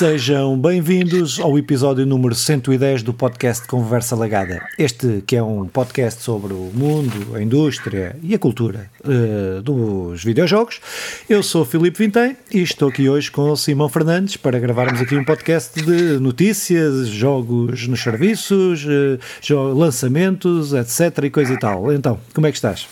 Sejam bem-vindos ao episódio número 110 do podcast Conversa Lagada. Este que é um podcast sobre o mundo, a indústria e a cultura uh, dos videojogos. Eu sou Filipe Vintém e estou aqui hoje com o Simão Fernandes para gravarmos aqui um podcast de notícias, jogos nos serviços, uh, lançamentos, etc. e coisa e tal. Então, como é que estás?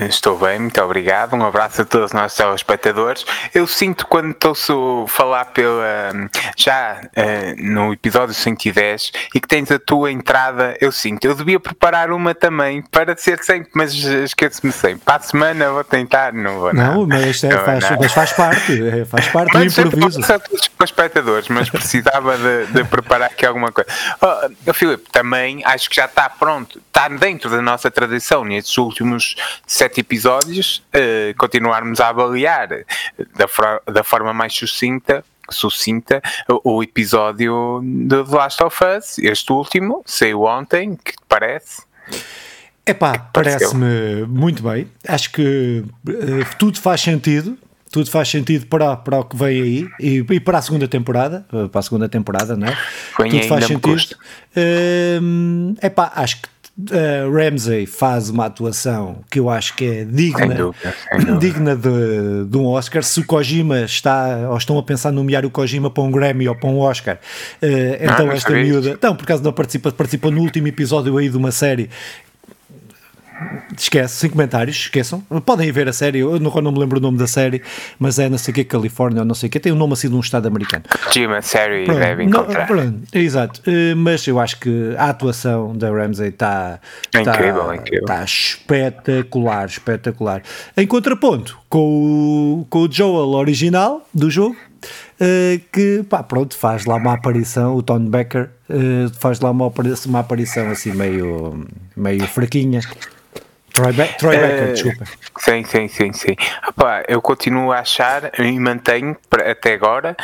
Estou bem, muito obrigado. Um abraço a todos os nossos telespectadores. Eu sinto quando estou a falar pela, já uh, no episódio 110 e que tens a tua entrada, eu sinto. Eu devia preparar uma também para ser sempre, mas esqueço-me sempre. Para a semana vou tentar, não vou Não, não. mas, é, faz, mas faz parte, é, faz parte do improviso. Não todos os espectadores, mas precisava de, de, preparar aqui alguma coisa. Oh, oh, Filipe, também acho que já está pronto, está dentro da nossa tradição nestes últimos sete episódios, uh, continuarmos a avaliar da, da forma mais sucinta sucinta o, episódio de The Last of Us, este último, saiu ontem, que te parece? Epá, parece-me muito bem. Acho que uh, tudo faz sentido. Tudo faz sentido para, para o que vem aí e, e para a segunda temporada, eh, para a segunda temporada, não é? Tudo faz sentido. Uh, epá, acho que uh, Ramsey faz uma atuação que eu acho que é digna, dúvida, digna de, de, um Oscar. Se o Kojima está, ou estão a pensar nomear o Kojima para um Grammy ou para um Oscar, uh, então esta miúda, então, por causa não participa, participou no último episódio aí de uma série Esquece, sem comentários, esqueçam. Podem ir ver a série, eu não, não me lembro o nome da série, mas é não sei o que, Califórnia ou não sei o que, tem o um nome assim de um estado americano. Jim, a série pronto, deve encontrar. Pronto, exato, uh, mas eu acho que a atuação da Ramsey está é incrível, tá, incrível. Está espetacular, espetacular. Em contraponto com o, com o Joel original do jogo, Uh, que pá, pronto, faz lá uma aparição, o Tony Becker uh, faz lá uma, uma aparição assim meio, meio fraquinha, Troy, Be Troy Becker, uh, desculpa. Sim, sim, sim, sim. Opa, eu continuo a achar e mantenho até agora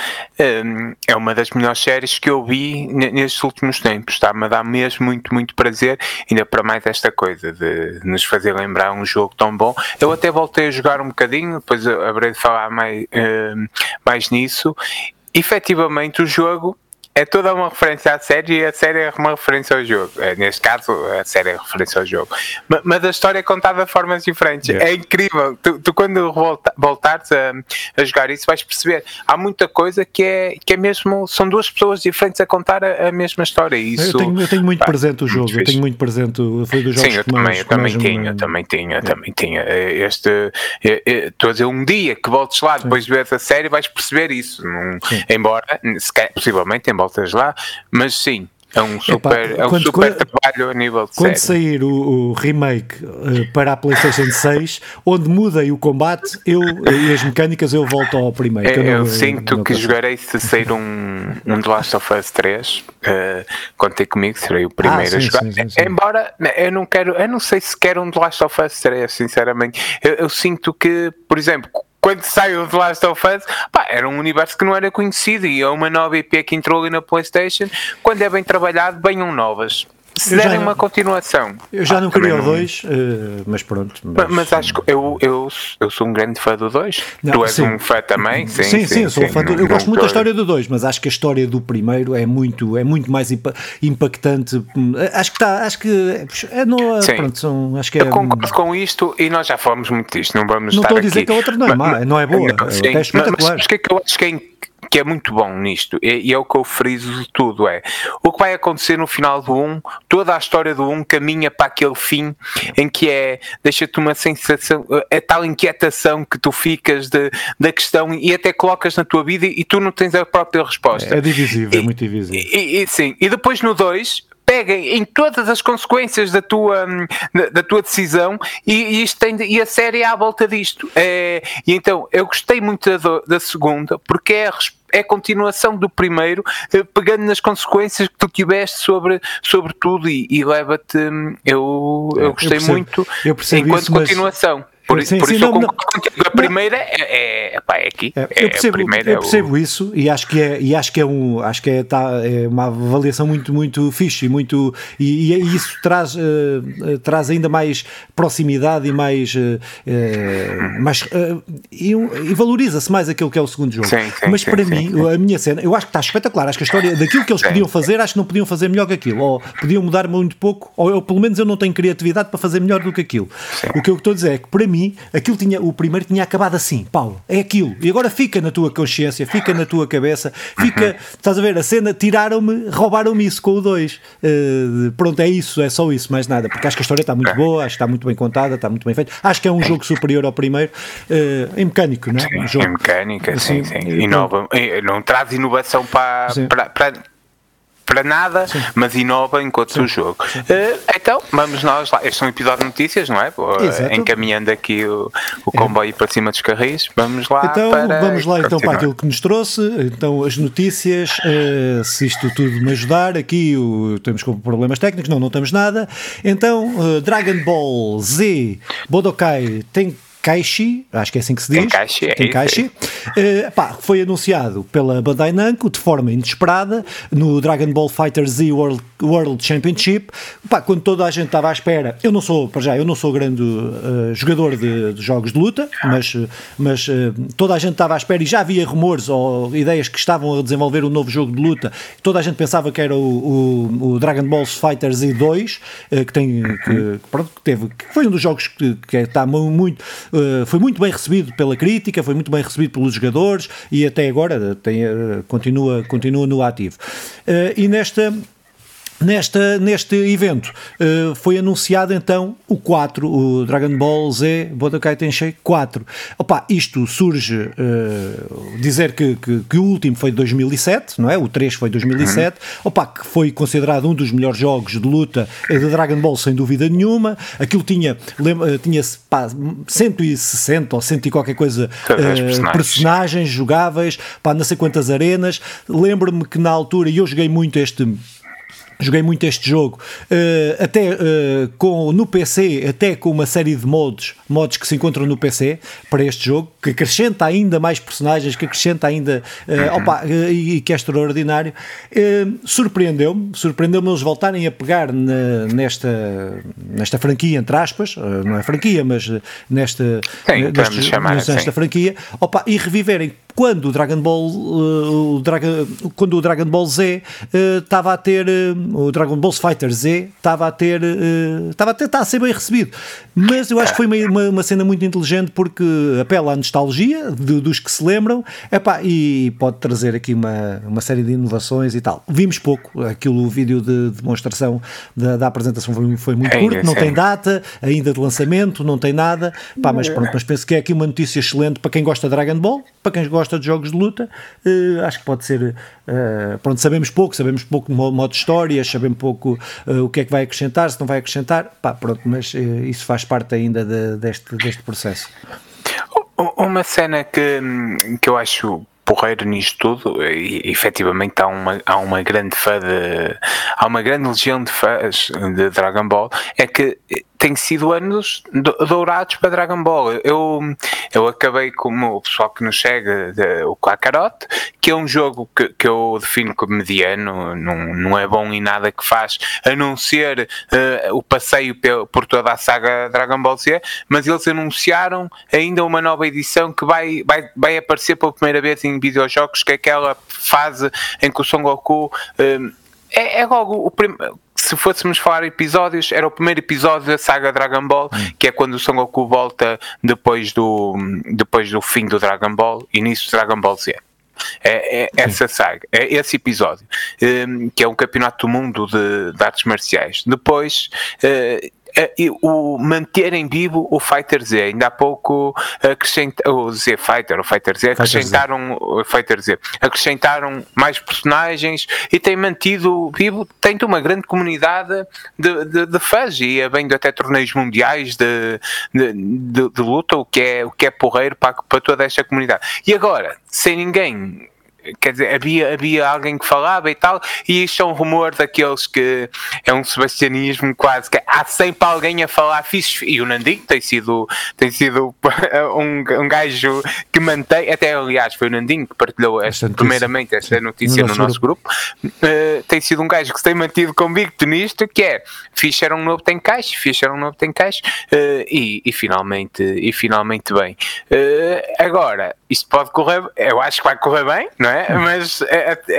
um, é uma das melhores séries que eu vi nestes últimos tempos. Está-me a dar mesmo muito, muito prazer, ainda para mais esta coisa de nos fazer lembrar um jogo tão bom. Eu até voltei a jogar um bocadinho, depois haverei de falar mais, uh, mais nisso. Efetivamente, o jogo é toda uma referência à série e a série é uma referência ao jogo. É, neste caso, a série é referência ao jogo. Mas, a história é contada de formas diferentes. Yeah. É incrível. Tu, tu quando volta, voltares a, a, jogar isso, vais perceber. Há muita coisa que é, que é mesmo. São duas pessoas diferentes a contar a, a mesma história. Isso, eu, tenho, eu tenho muito pá, presente o jogo. Eu tenho muito presente. Foi dos jogos Sim, eu também, mais, eu também tinha, eu também tinha, eu também tinha. Este. Estou a dizer, um dia que voltes lá depois de ver a série, vais perceber isso. Num, embora, se possivelmente, embora voltas lá, mas sim, é um super, Epá, é um super trabalho a nível de Quando série. sair o, o remake uh, para a PlayStation 6, onde mudem o combate eu, e as mecânicas, eu volto ao primeiro. Eu, eu, não, sinto eu que jogarei se sair um, um The Last of Us 3. Uh, eh, contei comigo, serei o primeiro ah, sim, a jogar. Sim, sim, Embora eu não quero, eu não sei se quero um The Last of Us 3, sinceramente. Eu, eu sinto que, por exemplo, quando saiu The Last of Us, pá, era um universo que não era conhecido e é uma nova IP que entrou ali na PlayStation. Quando é bem trabalhado, venham novas se derem uma continuação. Eu já ah, não queria o 2, uh, mas pronto. Mas, mas, acho que eu, eu, eu sou um grande fã do 2. Tu és sim. um fã também? Sim, sim, sim, sim eu sou sim, fã do, Eu gosto muito da história do 2, mas acho que a história do primeiro é muito, é muito mais impactante. Acho que está, acho que é, no, sim. pronto, são, acho que é, Eu concordo com isto e nós já falamos muito disto, não vamos não estar aqui. Não estou a dizer que a outra não é má, não é boa, não, sim, é espetacular. Mas o que é que eu acho que é que é muito bom nisto, e, é o que eu friso de tudo, é o que vai acontecer no final do 1, toda a história do 1 caminha para aquele fim em que é, deixa-te uma sensação, é tal inquietação que tu ficas de, da questão e até colocas na tua vida e tu não tens a própria resposta. É, é divisível, é muito divisível. E, e, sim, e depois no 2 peguem em todas as consequências da tua, da, tua decisão e, isto tem, e a série é à volta disto. É, e então eu gostei muito da, da segunda porque é a é a continuação do primeiro, eh, pegando nas consequências que tu tiveste sobre, sobre tudo e, e leva-te. Eu, eu gostei eu percebo, muito eu enquanto isso, continuação. Por, sim, por sim, isso não, eu concordo contigo. A primeira é, é, pá, é aqui. É, eu percebo, eu percebo o... isso e acho que é, e acho que é, um, acho que é, tá, é uma avaliação muito, muito fixe muito, e, e isso traz, uh, traz ainda mais proximidade e mais, uh, mais uh, e, e valoriza-se mais aquilo que é o segundo jogo. Sim, Mas para mim, a minha cena, eu acho que está espetacular. Acho que a história daquilo que eles podiam fazer, acho que não podiam fazer melhor que aquilo, ou podiam mudar muito pouco, ou eu, pelo menos eu não tenho criatividade para fazer melhor do que aquilo. O que eu estou a dizer é que para mim, aquilo tinha, o primeiro tinha acabado assim, Paulo, é aquilo. E agora fica na tua consciência, fica na tua cabeça, fica, uhum. estás a ver, a cena, tiraram-me, roubaram-me isso com o 2. Uh, pronto, é isso, é só isso, mais nada. Porque acho que a história está muito boa, acho que está muito bem contada, está muito bem feita. Acho que é um jogo superior ao primeiro, uh, em mecânico, não é? Sim, um jogo, em mecânica, sim, sim. Inova, não traz inovação para, para, para para nada, Sim. mas inova enquanto Sim. o jogo. Uh, então, vamos nós lá. Este é um episódio de notícias, não é? Uh, encaminhando aqui o, o comboio é. para cima dos carris. Vamos lá. Então, vamos lá então para aquilo que nos trouxe. Então, as notícias, uh, se isto tudo me ajudar, aqui o, temos problemas técnicos, não, não temos nada. Então, Dragon Ball Z Bodokai tem Tenkaichi, acho que é assim que se diz. Tenkaichi, é Tenkaichi. Uh, pá, foi anunciado pela Bandai Namco de forma inesperada no Dragon Ball Fighter Z World, World Championship. Pá, quando toda a gente estava à espera, eu não sou, para já, eu não sou grande uh, jogador de, de, jogos de luta, mas, mas uh, toda a gente estava à espera e já havia rumores ou ideias que estavam a desenvolver um novo jogo de luta. Toda a gente pensava que era o, o, o Dragon Ball Fighter Z 2, que tem, que, pronto, que teve, que foi um dos jogos que, que está muito eh, foi muito bem recebido pela crítica, foi muito bem recebido pelos jogadores e até agora tem, eh, continua, continua no ativo. Eh, e nesta Nesta, neste evento uh, foi anunciado então o 4, o Dragon Ball Z Budokai Tensei 4. Opa, isto surge uh, dizer que, que, que, o último foi de 2007, não é? O 3 foi de 2007. Uhum. Opa, que foi considerado um dos melhores jogos de luta de Dragon Ball sem dúvida nenhuma. Aquilo tinha, lembra, tinha pá, 160 ou 100 e qualquer coisa uh, personagens. personagens jogáveis, pá, não sei quantas arenas. Lembro-me que na altura, e eu joguei muito este Joguei muito este jogo, uh, até uh, com, no PC, até com uma série de modos, modos que se encontram no PC para este jogo, que acrescenta ainda mais personagens, que acrescenta ainda uh, opa, e, e, que é extraordinário. surpreendeu-me, surpreendeu-me eles voltarem a pegar na, nesta, nesta franquia, entre aspas, não é franquia, mas nesta, Sim, neste, chamar, nesta franquia, opa, e reviverem quando o Dragon Ball, uh, o Dragon, quando o Dragon Ball Z estava uh, a ter, uh, o Dragon Ball Fighter Z estava a ter, estava a ter, a ser bem recebido. Mas eu acho que foi uma, uma, cena muito inteligente porque apela à nostalgia de, dos que se lembram epá, e pode trazer aqui uma, uma série de inovações e tal. Vimos pouco, aquilo, o vídeo de demonstração da, da apresentação foi, foi muito é, curto, é, não tem data ainda de lançamento, não tem nada, Pá, mas pronto, mas penso que é aqui uma notícia excelente para quem gosta de Dragon Ball, para quem gosta de jogos de luta, uh, acho que pode ser. Uh, pronto, sabemos pouco, sabemos pouco de modo de histórias, sabemos pouco uh, o que é que vai acrescentar, se não vai acrescentar, pá, pronto, mas isso faz parte ainda de, deste, deste processo. Uma cena que, que eu acho porreiro nisto tudo e efetivamente há uma, há uma grande fã de, há uma grande legião de fãs de Dragon Ball é que tem sido anos dourados para Dragon Ball. Eu, eu acabei como o pessoal que nos chega, de, o Kakarot, que é um jogo que, que eu defino como mediano, não, não é bom em nada que faz, a não ser uh, o passeio por toda a saga Dragon Ball Z, mas eles anunciaram ainda uma nova edição que vai, vai, vai aparecer pela primeira vez em videojogos, que é aquela fase em que o Son Goku. Uh, é, é logo o primeiro se fôssemos falar episódios, era o primeiro episódio da saga Dragon Ball, hum. que é quando o Son Goku volta depois do, depois do fim do Dragon Ball, início do Dragon Ball Z. É, é essa saga, é esse episódio, um, que é um campeonato do mundo de, de artes marciais. Depois, uh, o manterem vivo o Fighter Z. Ainda há pouco acrescentaram o Z Fighter, o Fighter Z, acrescentaram o Fighter Z, acrescentaram mais personagens e tem mantido vivo, tem uma grande comunidade de, de, de fãs e havendo até torneios mundiais de, de, de, de, luta, o que é, o que é porreiro para, para toda esta comunidade. E agora, sem ninguém quer dizer, havia, havia alguém que falava e tal, e isto é um rumor daqueles que é um sebastianismo quase que há sempre alguém a falar fixe, e o Nandinho tem sido, tem sido um, um gajo que mantém, até aliás foi o Nandinho que partilhou esta, primeiramente esta notícia no, no nosso grupo, grupo. Uh, tem sido um gajo que se tem mantido convicto nisto, que é fixe era um novo tem caixa, fixe era um novo tem caixa, uh, e, e, finalmente, e finalmente bem. Uh, agora, isto pode correr, eu acho que vai correr bem, não é? Hum. Mas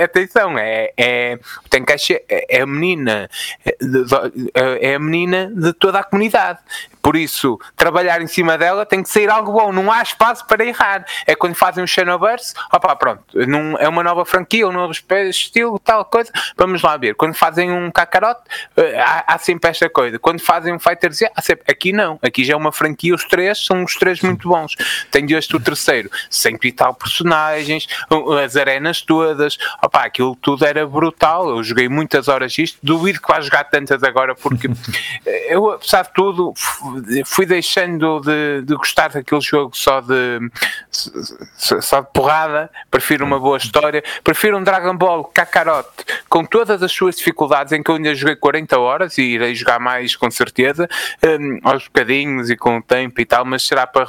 atenção, é, é, o Tenkaichi é, é a menina, é, é a menina de toda a comunidade. Por isso, trabalhar em cima dela tem que sair algo bom, não há espaço para errar. É quando fazem um Xenoverse, opá, pronto, não, é uma nova franquia, um novo estilo, tal coisa, vamos lá ver. Quando fazem um Kakarot, eh, há, há sempre esta coisa. Quando fazem um Fighter Z, há sempre. Aqui não, aqui já é uma franquia, os três são os três muito bons. Tenho este o terceiro, cento e tal personagens, as arenas todas, opá, aquilo tudo era brutal. Eu joguei muitas horas isto, duvido que vá jogar tantas agora, porque eu, apesar de tudo, fui deixando de, de, gostar daquele jogo só de só de porrada, prefiro uma boa história, prefiro um Dragon Ball Kakarot com todas as suas dificuldades em que eu ainda joguei 40 horas e irei jogar mais com certeza, um, aos bocadinhos e com o tempo e tal, mas será para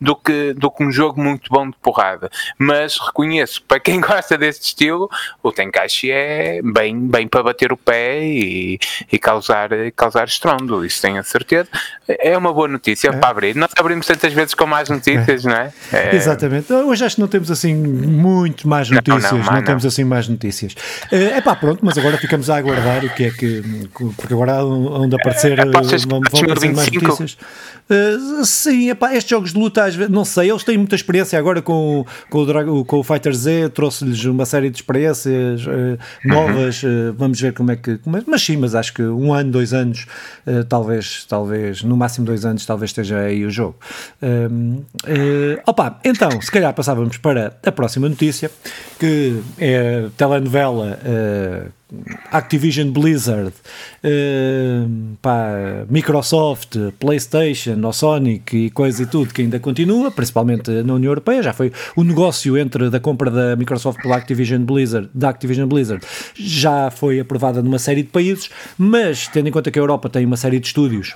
do que, do que um jogo muito bom de porrada. Mas reconheço, para quem gosta deste estilo, o Tenkaichi é bem, bem para bater o pé e, e causar, causar estrondo, isso tenho a certeza é uma boa notícia é. para abrir. Nós abrimos tantas vezes com mais notícias, é. não é? é? Exatamente. Hoje acho que não temos assim muito mais notícias, não, não, não, não temos assim mais notícias. É pá, pronto, mas agora ficamos a aguardar o que é que. Porque agora onde aparecer. É, vão, vão aparecer mais notícias. Uh, sim, epá, estes jogos de luta, às vezes, não sei, eles têm muita experiência agora com, com, o, Drago, com o Fighter Z, trouxe-lhes uma série de experiências uh, novas, uh, vamos ver como é que. Como é, mas sim, mas acho que um ano, dois anos, talvez, talvez, no máximo dois anos, talvez esteja aí o jogo. opa, então, se calhar passávamos para a próxima notícia, que é a telenovela Activision Blizzard, uh, pá, Microsoft, PlayStation, ou Sonic e coisa e tudo que ainda continua, principalmente na União Europeia. Já foi o negócio entre da compra da Microsoft pela Activision Blizzard, da Activision Blizzard, já foi aprovada numa série de países, mas tendo em conta que a Europa tem uma série de estúdios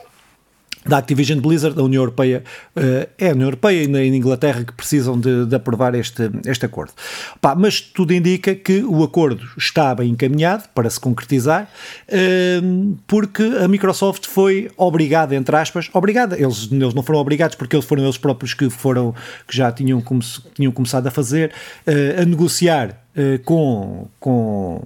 da Activision Blizzard, da União Europeia, uh, é a União Europeia e na Inglaterra que precisam de, de aprovar este, este acordo. Pá, mas tudo indica que o acordo está bem encaminhado para se concretizar, uh, porque a Microsoft foi obrigada, entre aspas, obrigada, eles, eles não foram obrigados porque eles foram eles próprios que foram, que já tinham, come, tinham começado a fazer, uh, a negociar com, com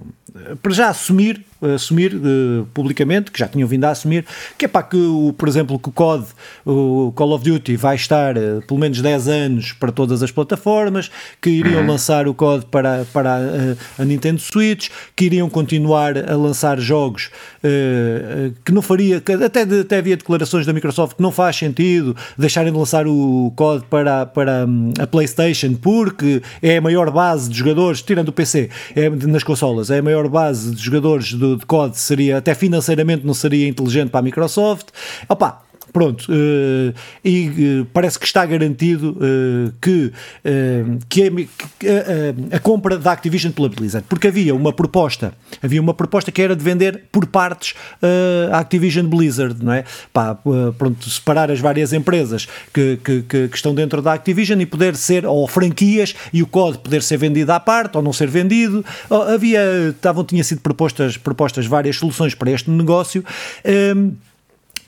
para já assumir assumir uh, publicamente, que já tinham vindo a assumir, que é para que, o, por exemplo, que o COD, o Call of Duty, vai estar uh, pelo menos 10 anos para todas as plataformas, que iriam uhum. lançar o COD para, para a, a, Nintendo Switch, que iriam continuar a lançar jogos uh, que não faria, que até, de, até havia declarações da Microsoft que não faz sentido deixarem de lançar o COD para, para um, a PlayStation, porque é a maior base de jogadores, tirando o PC, é, nas consolas, é a maior base de jogadores do de COD seria, até financeiramente não seria inteligente para a Microsoft. Opa, Pronto, uh, e uh, parece que está garantido uh, que, que, a, a, compra da Activision pela Blizzard, porque havia uma proposta, havia uma proposta que era de vender por partes a Activision Blizzard, não é? Pá, pronto, separar as várias empresas que, que, que, estão dentro da Activision e poder ser, ou franquias, e o COD poder ser vendido à parte ou não ser vendido. Havia, estavam, tinha sido propostas, propostas várias soluções para este negócio. Um,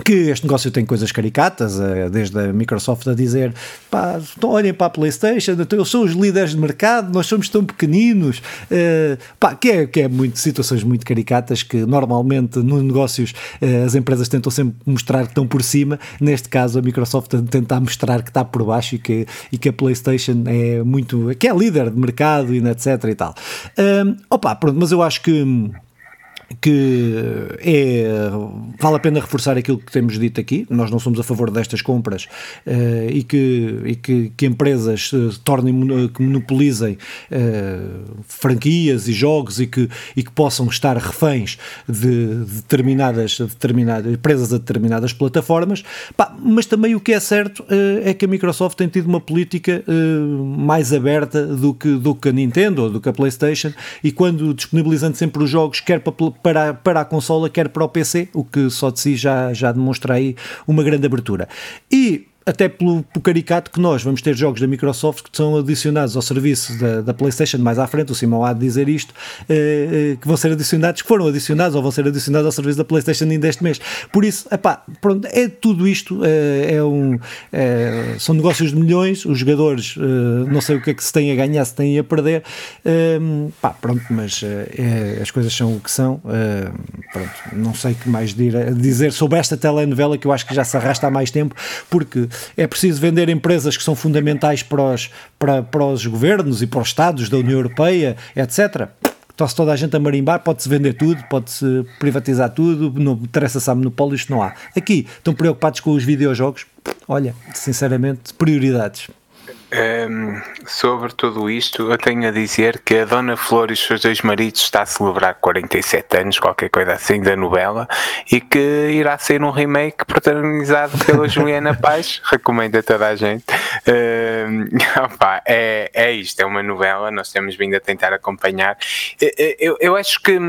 que este negócio tem coisas caricatas, eh, desde a Microsoft a dizer pá, então olhem para a Playstation, então eu sou os líderes de mercado, nós somos tão pequeninos, uh, pá, que é, que é muito, situações muito caricatas que normalmente nos negócios uh, as empresas tentam sempre mostrar que estão por cima, neste caso a Microsoft tenta mostrar que está por baixo e que, e que a Playstation é muito, que é líder de mercado e etc e tal. Opa, pronto, mas eu acho que que é, vale a pena reforçar aquilo que temos dito aqui. Nós não somos a favor destas compras uh, e, que, e que, que empresas se tornem, que monopolizem uh, franquias e jogos e que, e que possam estar reféns de, determinadas, determinadas a determinadas plataformas. Pá, mas também o que é certo uh, é que a Microsoft tem tido uma política mais aberta do que, do que a Nintendo ou do que a PlayStation e quando disponibilizando sempre os jogos, quer para para, para a consola, quer para o PC, o que só de si já, já demonstra aí uma grande abertura. E até pelo, pelo, caricato que nós vamos ter jogos da Microsoft que são adicionados ao serviço da, da PlayStation mais à frente, o Simão há de dizer isto, eh, eh, que vão ser adicionados, que foram adicionados ou vão ser adicionados ao serviço da PlayStation ainda este mês. Por isso, epá, pronto, é tudo isto, é, é um, é, são negócios de milhões, os jogadores eh, não sei o que é que se têm a ganhar, se têm a perder, ehm, pá, pronto, mas é, as coisas são o que são, pronto, não sei o que mais dizer sobre esta telenovela que eu acho que já se arrasta há mais tempo, porque é preciso vender empresas que são fundamentais para os, para, para os governos e para os Estados da União Europeia, etc. Está-se toda a gente a marimbar, pode-se vender tudo, pode-se privatizar tudo, não interessa-se a monopólio, isto não há. Aqui estão preocupados com os videojogos, olha, sinceramente, prioridades. Um, sobre tudo isto, eu tenho a dizer que a Dona Flor e os seus dois maridos está a celebrar 47 anos, qualquer coisa assim, da novela, e que irá ser um remake protagonizado pela Juliana Paz. Recomendo a toda a gente. Um, opa, é, é isto, é uma novela, nós temos vindo a tentar acompanhar. Eu, eu, eu acho que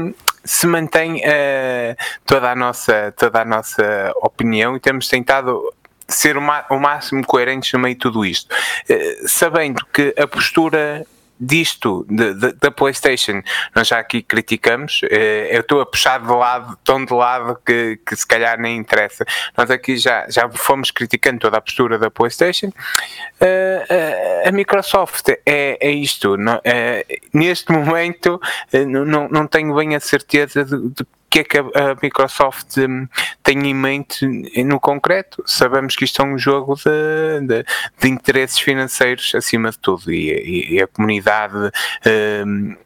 se mantém uh, toda, a nossa, toda a nossa opinião e temos tentado ser o, máximo coerentes no meio de tudo isto, eh, sabendo que a postura disto de, de, da PlayStation nós já aqui criticamos eh, eu estou a puxar de lado tão de lado que, que se calhar nem interessa. Nós aqui já, já fomos criticando toda a postura da PlayStation. Eh, a Microsoft é, é isto neste momento não, não tenho bem a certeza de, de que é que a, Microsoft um, tem em mente no concreto? Sabemos que isto é um jogo de, de, de interesses financeiros acima de tudo e, e, e a comunidade um,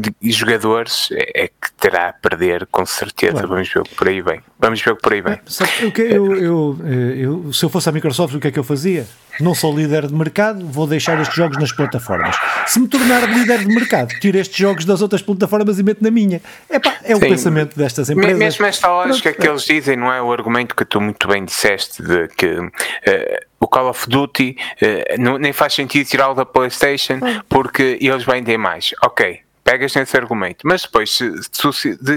de jogadores é, é, que terá a perder com certeza. Claro. Vamos ver por aí bem. Vamos ver por aí bem. eu, eu, eu, eu, se eu fosse a Microsoft, o que é que eu fazia? Não sou líder de mercado, vou deixar estes jogos nas plataformas. Se me tornar líder de mercado, tiro estes jogos das outras plataformas e meto na minha. Epá, é o Sim. pensamento destas empresas. Mesmo esta lógica que eles dizem, não é o argumento que tu muito bem disseste de que uh, o Call of Duty uh, não, nem faz sentido tirá-lo da PlayStation porque eles vendem mais. Ok, pegas nesse argumento, mas depois se, se,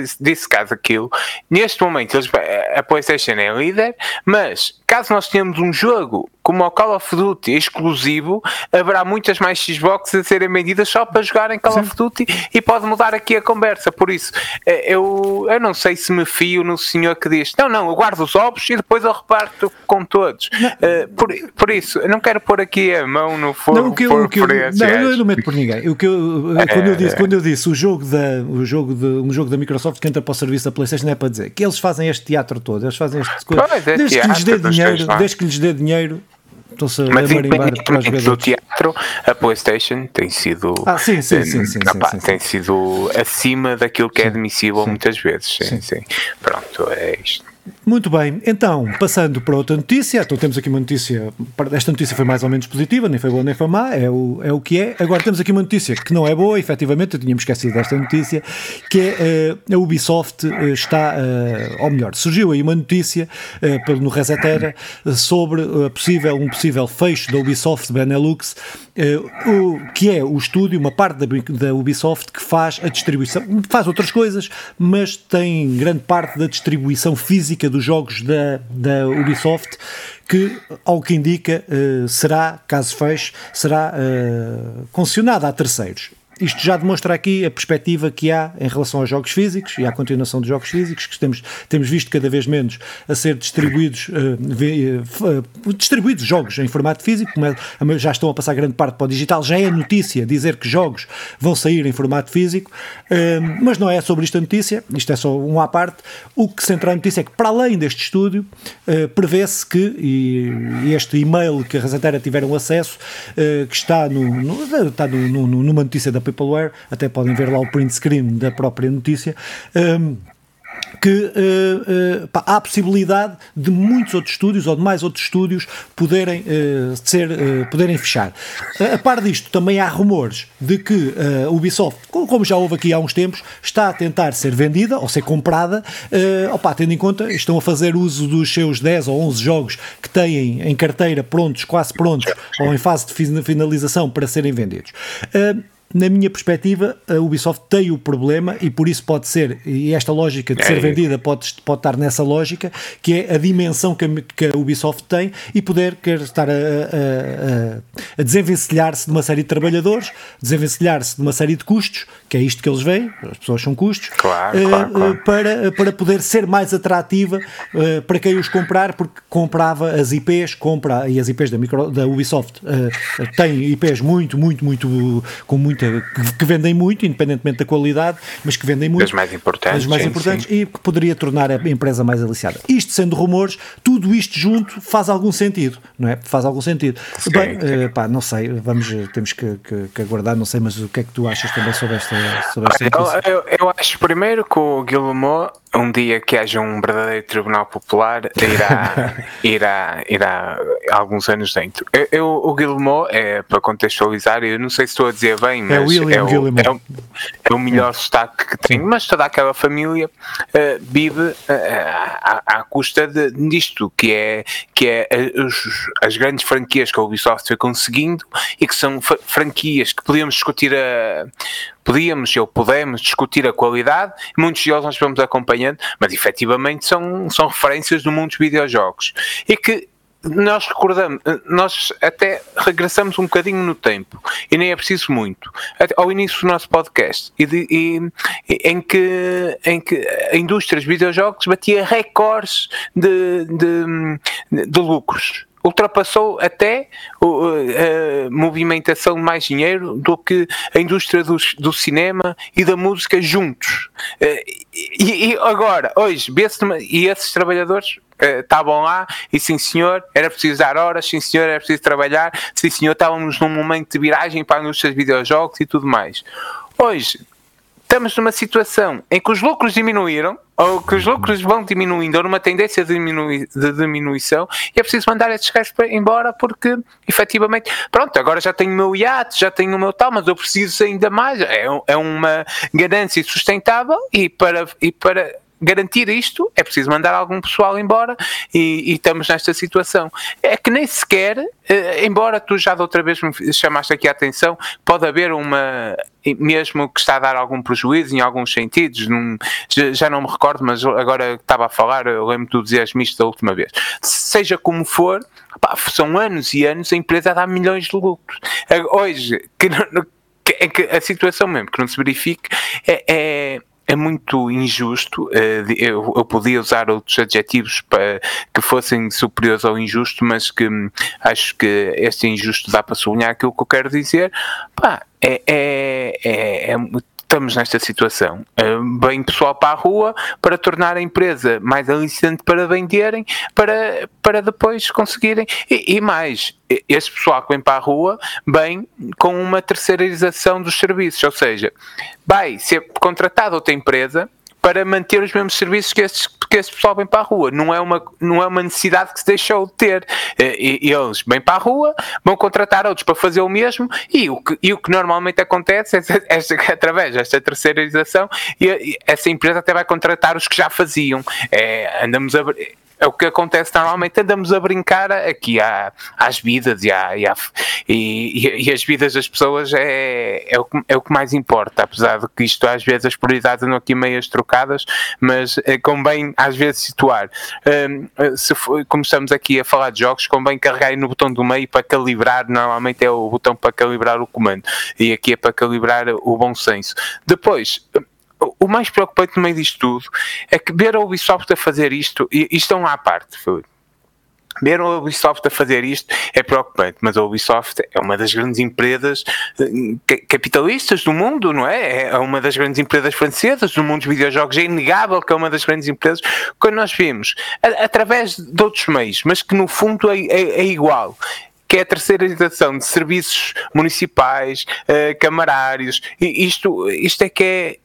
se disse caso aquilo, neste momento eles, a PlayStation é líder, mas caso nós tenhamos um jogo como o Call of Duty exclusivo, haverá muitas mais Xbox a serem vendidas só para jogar em Call Sim. of Duty e pode mudar aqui a conversa. Por isso, eh, eu, eu não sei se me fio no senhor que diz: não, não, eu guardo os ovos e depois eu reparto com todos. Uh, por, por isso, eu não quero pôr aqui a mão no fogo. Não, o que eu, o que eu, não, eu não meto por ninguém. O que eu, quando, eu disse, quando eu disse o jogo da, o jogo de, um jogo da Microsoft que entra para o serviço da PlayStation é para dizer que eles fazem este teatro todo, eles fazem este coisa. É desde, que lhes dê dinheiro, desde que lhes dê dinheiro, Estão-se a marimbar para os jogadores. do teatro, a PlayStation tem sido. Ah, sim, sim, sim. sim, opa, sim, sim tem sido acima daquilo que é admissível muitas vezes. Sim, sim. Pronto, é isto. Muito bem, então, passando para outra notícia, então temos aqui uma notícia, esta notícia foi mais ou menos positiva, nem foi boa nem foi má, é o, é o que é. Agora temos aqui uma notícia que não é boa, efetivamente, eu tínhamos esquecido desta notícia, que é uh, a Ubisoft uh, está, uh, ou melhor, surgiu aí uma notícia uh, no Resetera sobre possível, um possível fecho da Ubisoft Benelux, o, que é o estúdio, uma parte da, da Ubisoft que faz a distribuição, faz outras coisas, mas tem grande parte da distribuição física dos jogos da, da Ubisoft que, ao que indica, uh, será, caso feche, será uh, concessionada a terceiros isto já demonstra aqui a perspectiva que há em relação aos jogos físicos e à continuação dos jogos físicos, que temos, temos visto cada vez menos a ser distribuídos, uh, uh, distribuídos jogos em formato físico, é, já estão a passar grande parte para o digital, já é notícia dizer que jogos vão sair em formato físico, uh, mas não é sobre isto a notícia, isto é só um à parte. O que centra a notícia é que, para além deste estúdio, prevê-se que, e, este e-mail que a Razatera tiveram acesso, que está, no, no está no, no, numa notícia da Peopleware, até podem ver lá o print screen da própria notícia. Um, que uh, uh, pá, há a possibilidade de muitos outros estúdios ou de mais outros estúdios poderem, uh, ser, poderem fechar. a par disto, também há rumores de que a Ubisoft, como já houve aqui há uns tempos, está a tentar ser vendida ou ser comprada, opa, tendo em conta, estão a fazer uso dos seus 10 ou 11 jogos que têm em carteira prontos, quase prontos, ou em fase de finalização para serem vendidos na minha perspectiva, a Ubisoft tem o problema e por isso pode ser, e esta lógica de ser é. vendida pode, pode estar nessa lógica, que é a dimensão que a, que a Ubisoft tem e poder quer estar a, a, a desenvencilhar-se de uma série de trabalhadores, desenvencilhar-se de uma série de custos, que é isto que eles veem, as pessoas são custos, claro, uh, claro, claro. Para, para poder ser mais atrativa uh, para quem os comprar, porque comprava as IPs, compra, e as IPs da, micro, da Ubisoft uh, têm IPs muito, muito, muito, com muito que, que, vendem muito, independentemente da qualidade, mas que vendem muito. As mais importantes. As mais importantes sim. e que poderia tornar a empresa mais aliciada. Isto sendo rumores, tudo isto junto faz algum sentido, não é? Faz algum sentido. Sim, Bem, uh, pá, não sei, vamos, temos que, que, que, aguardar, não sei, mas o que é que tu achas também sobre esta, sobre esta eu, eu, eu, acho primeiro que o Guillermo, um dia que haja um verdadeiro tribunal popular, irá, irá, irá alguns anos dentro. Eu, eu o Guillermo, é, para contextualizar, eu não sei se estou a dizer bem, é William é o, é o, é o melhor sotaque que tem, mas toda aquela família uh, vive uh, à, à, custa de, disto, que é, que é os, as grandes franquias que a Ubisoft foi conseguindo e que são franquias que podíamos discutir a podíamos ou podemos discutir a qualidade, muitos deles nós vamos acompanhando, mas efetivamente são, são referências do mundo dos videojogos. E que nós recordamos, nós até regressamos um bocadinho no tempo, e nem é preciso muito, ao início do nosso podcast, e, de, e em, que, em que a indústria dos videojogos batia recordes de, de, de lucros ultrapassou até a movimentação de mais dinheiro do que a indústria do, do cinema e da música juntos. Eh, e, e agora, hoje, e esses trabalhadores estavam lá e sim senhor, era preciso dar horas, sim senhor, era preciso trabalhar, sim senhor, estávamos num momento de viragem para a indústria de videojogos e tudo mais. Hoje, estamos numa situação em que os lucros diminuíram, ou que os lucros vão diminuindo, ou numa tendência de, diminui, de diminuição, e é preciso mandar esses gajos embora porque, efetivamente, pronto, agora já tenho o meu iate, já tenho o meu tal, mas eu preciso ainda mais. É, é uma ganância sustentável e para, e para garantir isto, é preciso mandar algum pessoal embora e, e estamos nesta situação. É que nem sequer, eh, embora tu já de outra vez me chamaste aqui a atenção, pode haver uma, mesmo que está a dar algum prejuízo em alguns sentidos, num, já não me recordo, mas agora estava a falar, eu lembro de tu dizeres-me isto da última vez. Seja como for, pá, são anos e anos a empresa dar milhões de lucros. Hoje, que, que, que a situação mesmo que não se verifique é, é é muito injusto. Eh, eu, podia usar outros adjetivos para que fossem superiores ao injusto, mas que hum, acho que este injusto dá para sublinhar aquilo que eu quero dizer. Pá, é, é, é, é estamos nesta situação. Bem pessoal para a rua para tornar a empresa mais aliciante para venderem, para, para depois conseguirem. E, e mais, esse pessoal que vem para a rua vem com uma terceirização dos serviços, ou seja, vai ser contratado outra empresa para manter os mesmos serviços que, estes, que esse pessoal vem para a rua. Não é uma, não é uma necessidade que se deixou de ter. E, eles vêm para a rua, vão contratar outros para fazer o mesmo, e o que, e o que normalmente acontece é, é, é através desta terceirização, e, essa empresa até vai contratar os que já faziam. É, andamos a é o que acontece normalmente, andamos a brincar aqui à, às vidas e, à, e, à, e, e, as vidas das pessoas é, é, o que, é o que mais importa, apesar de que isto às vezes as prioridades andam aqui meias trocadas, mas é, convém às vezes situar. Um, se for, como estamos aqui a falar de jogos, convém carregar no botão do meio para calibrar, normalmente é o botão para calibrar o comando, e aqui é para calibrar o bom senso. Depois, o mais preocupante no meio disto tudo é que ver a Ubisoft a fazer isto, e é um à parte, Filipe. Ver a Ubisoft a fazer isto é preocupante, mas a Ubisoft é uma das grandes empresas eh, capitalistas do mundo, não é? É uma das grandes empresas francesas do mundo dos videojogos. É inegável que é uma das grandes empresas. Quando nós vimos, através de outros meios, mas que no fundo é, é, é igual, que é a terceirização de serviços municipais, uh, camarários, e isto, isto é que é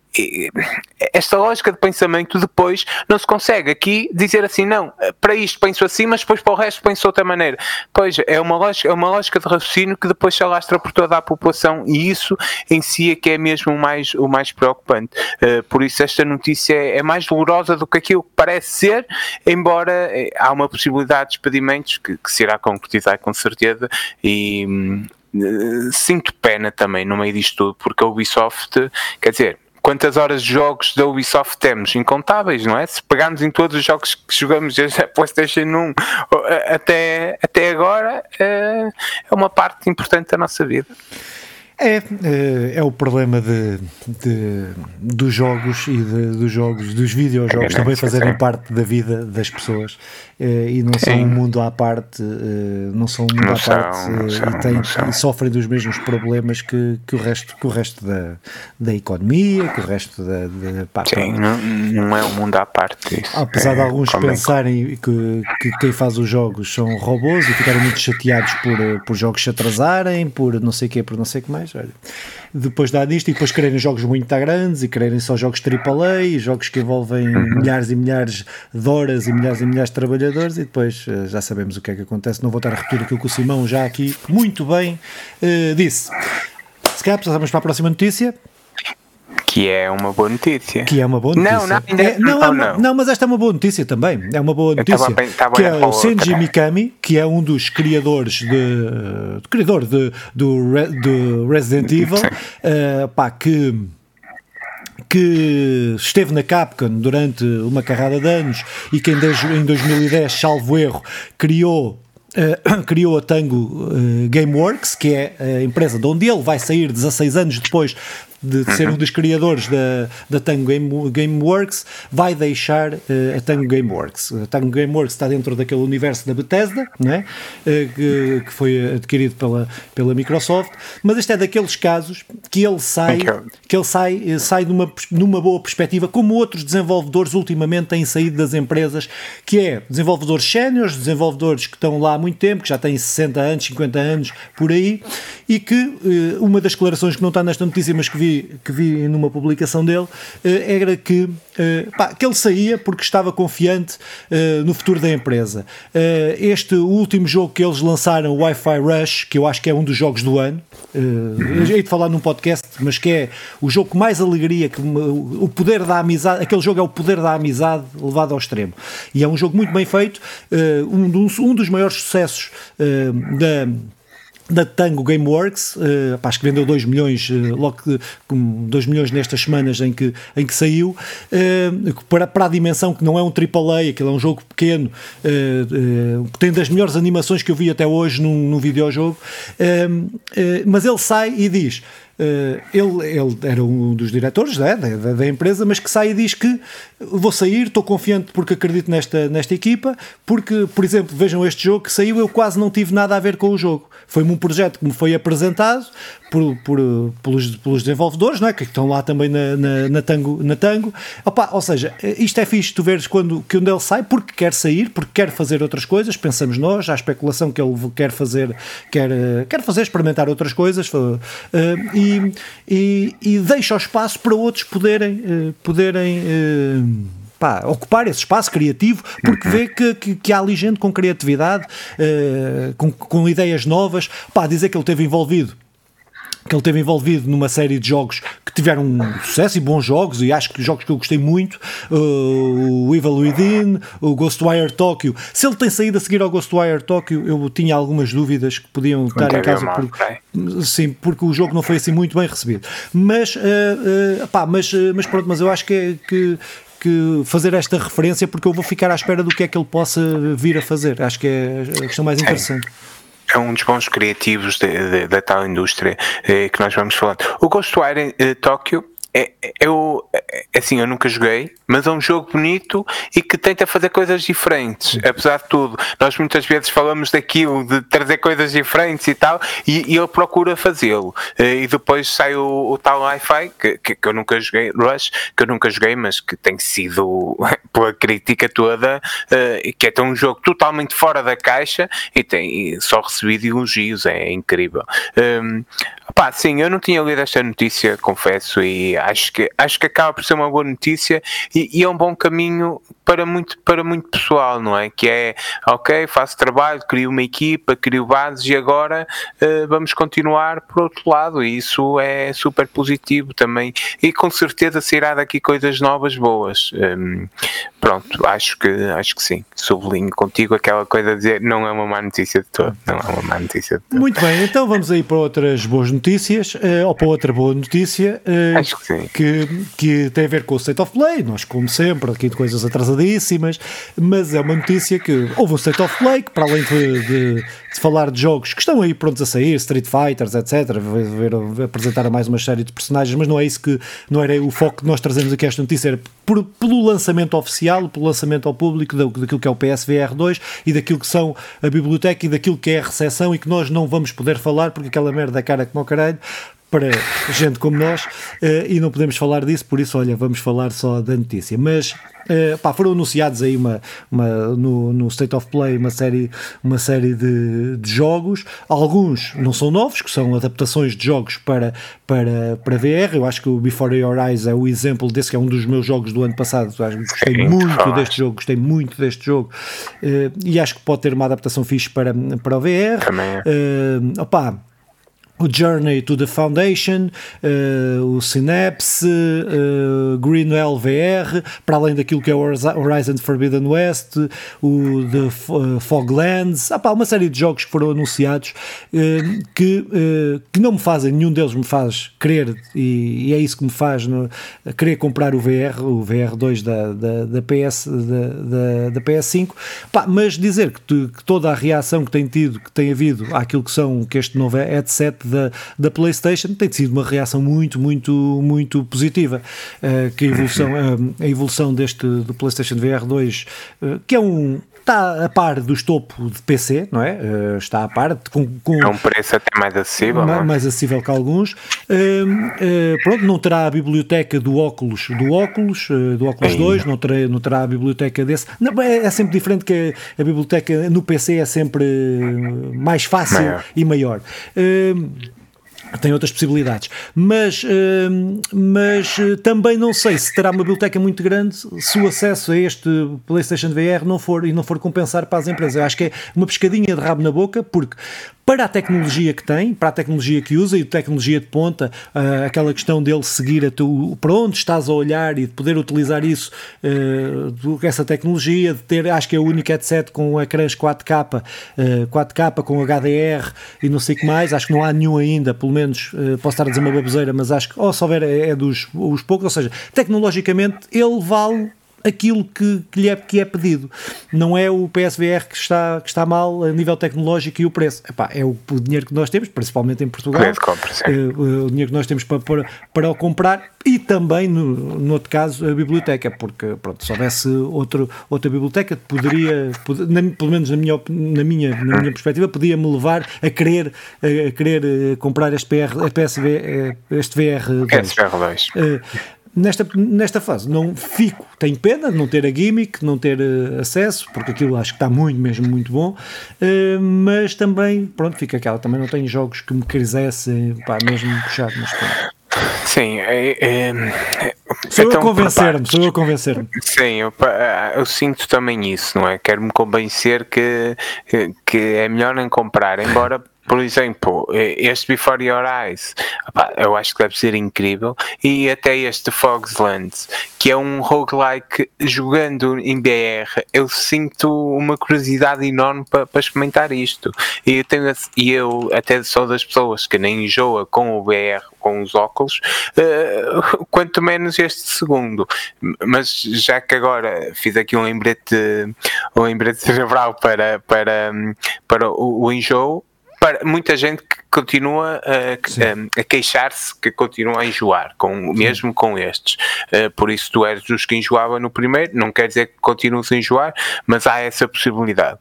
esta lógica de pensamento depois não se consegue aqui dizer assim, não, para isto penso assim, mas depois para o resto penso de outra maneira. Pois é uma lógica, é uma lógica de raciocínio que depois se alastra por toda a população e isso em si é que é mesmo o mais, o mais preocupante. Uh, por isso esta notícia é, é, mais dolorosa do que aquilo que parece ser, embora eh, há uma possibilidade de expedimentos que, que se irá concretizar com certeza e hum, eh, sinto pena também no meio disto tudo, porque a Ubisoft, quer dizer, quantas horas de jogos da Ubisoft temos? Incontáveis, não é? Se pegarmos em todos os jogos que jogamos desde a PlayStation 1 até, até agora, é, é uma parte importante da nossa vida. É, é, é o problema de, de, dos jogos e de, dos jogos, dos videojogos é também fazerem parte da vida das pessoas eh, e não são um mundo à parte, eh, não são um mundo não à são, parte eh, e, têm, e, sofrem dos mesmos problemas que, que o resto, que o resto da, da economia, que o resto da. da pá, Sim, não, não, é um mundo à parte. Isso. Apesar de alguns pensarem que, que quem faz os jogos são robôs e ficarem muito chateados por, por jogos se atrasarem, por não sei o que, por não sei o que mais mais. Olha. Depois dá disto e depois quererem jogos muito grandes e quererem só jogos AAA, jogos que envolvem uhum. milhares e milhares de horas e milhares e milhares de trabalhadores e depois uh, já sabemos o que é que acontece. Não vou estar a repetir aquilo que o Simão já aqui muito bem uh, disse. Se calhar passamos para a próxima notícia. Que é uma boa notícia. Que é uma boa notícia. Não, não, ainda, é, não, não, não, não, mas esta é uma boa notícia também. É uma boa notícia. Bem, que é o Senji Mikami, que é um dos criadores de. de criador de, do, do Resident Evil, uh, pá, que que esteve na Capcom durante uma carrada de anos e que em 2010, salvo erro, criou Uh, criou a Tango uh, Gameworks, que é a empresa de onde ele vai sair 16 anos depois de, de ser um dos criadores da, da Tango Game, Gameworks, vai deixar uh, a Tango Gameworks. A Tango Gameworks está dentro daquele universo da Bethesda, não é? Que, que, foi adquirido pela, pela Microsoft, mas este é daqueles casos que ele sai, que ele sai, sai numa, numa boa perspectiva, como outros desenvolvedores ultimamente têm saído das empresas, que é desenvolvedores séniores, desenvolvedores que estão lá muito tempo, que já têm 60 anos, 50 anos, por aí, e que uh, uma das declarações que não está nesta notícia, mas que vi que vi numa publicação dele eh, era que, eh, pá, que ele saía porque estava confiante eh, no futuro da empresa. este último jogo que eles lançaram, o Wi-Fi Rush, que eu acho que é um dos jogos do ano, hei de falar num podcast, mas que é o jogo com mais alegria, que o poder da amizade, aquele jogo é o poder da amizade levado ao extremo. E é um jogo muito bem feito, um dos maiores sucessos da da Tango Gameworks, uh, acho que vendeu 2 milhões, uh, logo que, 2 milhões nestas semanas em que, em que saiu, uh, para, para a dimensão que não é um AAA, aquilo é um jogo pequeno, uh, tem das melhores animações que eu vi até hoje num, num videojogo, mas ele sai e diz. Uh, ele, ele, era um dos diretores né, da, da, empresa, mas que sai e diz que vou sair, estou confiante porque acredito nesta, nesta equipa, porque, por exemplo, vejam este jogo que saiu, eu quase não tive nada a ver com o jogo. Foi-me um projeto que me foi apresentado por, por, pelos, pelos desenvolvedores, não é? que estão lá também na, na, na Tango. Na tango. Opa, ou seja, isto é fixe, tu veres quando, que onde ele sai, porque quer sair, porque quer fazer outras coisas, pensamos nós, há especulação que ele quer fazer, quer, quer fazer, experimentar outras coisas, uh, e e, e, deixa o espaço para outros poderem, eh, poderem eh, pá, ocupar esse espaço criativo, porque vê que, que, que há ali gente com criatividade, uh, com, com ideias novas. Pá, dizer que ele esteve envolvido que ele teve envolvido numa série de jogos que tiveram um sucesso e bons jogos, e acho que jogos que eu gostei muito, uh, o Evil Within, o Ghostwire Tokyo. Se ele tem saído a seguir ao Ghostwire Tokyo, eu tinha algumas dúvidas que podiam estar em casa. Por, sim, porque o jogo não foi assim muito bem recebido. Mas, uh, uh, pá, mas, uh, mas pronto, mas eu acho que, é, que que fazer esta referência porque eu vou ficar à espera do que é que ele possa vir a fazer. Acho que é a questão mais interessante é um dos bons criativos da tal indústria eh, que nós vamos falar. O Ghostwire eh, Tokyo é, eu, é, assim, eu nunca joguei, mas é um jogo bonito e que tenta fazer coisas diferentes, apesar de tudo. Nós muitas vezes falamos daquilo, de trazer coisas diferentes e tal, e, e ele procura fazê-lo. Eh, e depois sai o, o tal Wi-Fi, que, que, que, eu nunca joguei, Rush, que eu nunca joguei, mas que tem sido, pela crítica toda, uh, que é um jogo totalmente fora da caixa e tem só recebido elogios, é incrível. Um, pá, sim, eu não tinha lido esta notícia, confesso, e acho que, acho que acaba por ser uma boa notícia e, e é um bom caminho para muito, para muito pessoal, não é? Que é, ok, faço trabalho, crio uma equipa, crio bases e agora uh, vamos continuar por outro lado e isso é super positivo também e com certeza sairá daqui coisas novas boas. Um, pronto, acho que, acho que sim. Sublinho contigo aquela coisa de dizer não é uma má notícia de todo, não é uma má notícia de todo. Muito bem, então vamos aí para outras boas notícias, uh, ou para outra boa notícia uh, acho que, sim. Que, que tem a ver com o State of Play, nós como sempre, aqui de coisas atrasadíssimas, mas é uma notícia que houve um State of Play, que para além de, de, falar de jogos que estão aí prontos a sair, Street Fighters, etc., ver, ver, apresentar mais uma série de personagens, mas não é isso que, não era o foco que nós trazemos aqui esta notícia, era por, pelo lançamento oficial, pelo lançamento ao público daquilo que é o PSVR 2 e daquilo que são a biblioteca e daquilo que é a recepção e que nós não vamos poder falar porque aquela merda cara como o caralho, para gente como nós uh, e não podemos falar disso, por isso, olha, vamos falar só da notícia. Mas uh, pá, foram anunciados aí uma, uma, no, no, State of Play uma série, uma série de, de, jogos. Alguns não são novos, que são adaptações de jogos para, para, para VR. Eu acho que o Before Your Eyes é o exemplo desse, que é um dos meus jogos do ano passado. Gostei Sim, muito deste jogo, gostei muito deste jogo uh, e acho que pode ter uma adaptação fixe para, para o VR. Também é. Uh, opa, o Journey to the Foundation, uh, o Synapse, uh, Greenwell VR, para além daquilo que é o Horizon Forbidden West, o The uh, Foglands, ah, pá, uma série de jogos que foram anunciados que, que não me fazem, nenhum deles me faz querer, e, e é isso que me faz no, querer comprar o VR, o VR2 da, da, da PS, da, da, da, PS5, pá, mas dizer que, que toda a reação que tem tido, que tem havido àquilo que são, que este novo headset da, da PlayStation tem sido uma reação muito, muito, muito positiva. Uh, que a evolução, uh, a evolução deste do PlayStation VR 2, uh, que é um está a par do estopo de PC, não é? Uh, está a par. Com, com é um preço até mais acessível. Mais, é? mais acessível que alguns. Uh, pronto, não terá a biblioteca do óculos do óculos, do óculos 2, não terá, não terá a biblioteca desse. Não, é, é, sempre diferente que a, a, biblioteca no PC é sempre mais fácil maior. e maior tem outras possibilidades. Mas, uh, mas uh, também não sei se terá uma biblioteca muito grande se o acesso a este PlayStation VR não for e não for compensar para as empresas. Eu acho que é uma pescadinha de rabo na boca, porque para a tecnologia que tem, para a tecnologia que usa e tecnologia de ponta, uh, aquela questão dele seguir a tu, para onde estás a olhar e de poder utilizar isso, uh, essa tecnologia, de ter, acho que é o único headset com ecrãs 4K, uh, 4K com HDR e não sei o que mais, acho que não há nenhum ainda, pelo menos uh, posso estar a dizer uma baboseira, mas acho que, ou se houver, é, é dos os poucos, ou seja, tecnologicamente ele vale aquilo que, que lhe é, que é pedido. Não é o PSVR que está, que está mal a nível tecnológico e o preço. Epá, é o, o, dinheiro que nós temos, principalmente em Portugal. Compra, uh, o dinheiro que nós temos para, para, para o comprar e também, no, no outro caso, a biblioteca, porque pronto, se houvesse outro, outra biblioteca, poderia, na, pelo menos na minha, na, minha, na minha perspectiva, podia-me levar a querer, a, a querer eh, comprar este, PR, PSV, eh, este VR2. PSVR2. Uh, nesta, nesta fase não fico, tenho pena de não ter a gimmick, não ter uh, acesso, porque aquilo acho que está muito, mesmo muito bom, uh, mas também, pronto, fica aquela, também não tenho jogos que me quisessem, pá, mesmo puxar, mas pronto. Sim, é, é, é sou então, eu a convencer-me, sou eu a convencer-me. Sim, eu, eu, sinto também isso, não é? Quero-me convencer que, que é melhor nem comprar, embora por exemplo, este Before Your Eyes, eu acho que deve ser incrível. E até este Fogslands, que é um roguelike jogando em BR, eu sinto uma curiosidade enorme para pa experimentar isto. E eu, tenho, e eu até sou das pessoas que nem enjoa com o BR, com os óculos, uh, quanto menos este segundo. Mas já que agora fiz aqui um lembrete, um lembrete cerebral para, para, para o, o enjoo para muita gente que continua a, a queixar-se que continua a enjoar, com, mesmo com estes. Uh, por isso tu eres dos que enjoava no primeiro, não quer dizer que continues a enjoar, mas há essa possibilidade.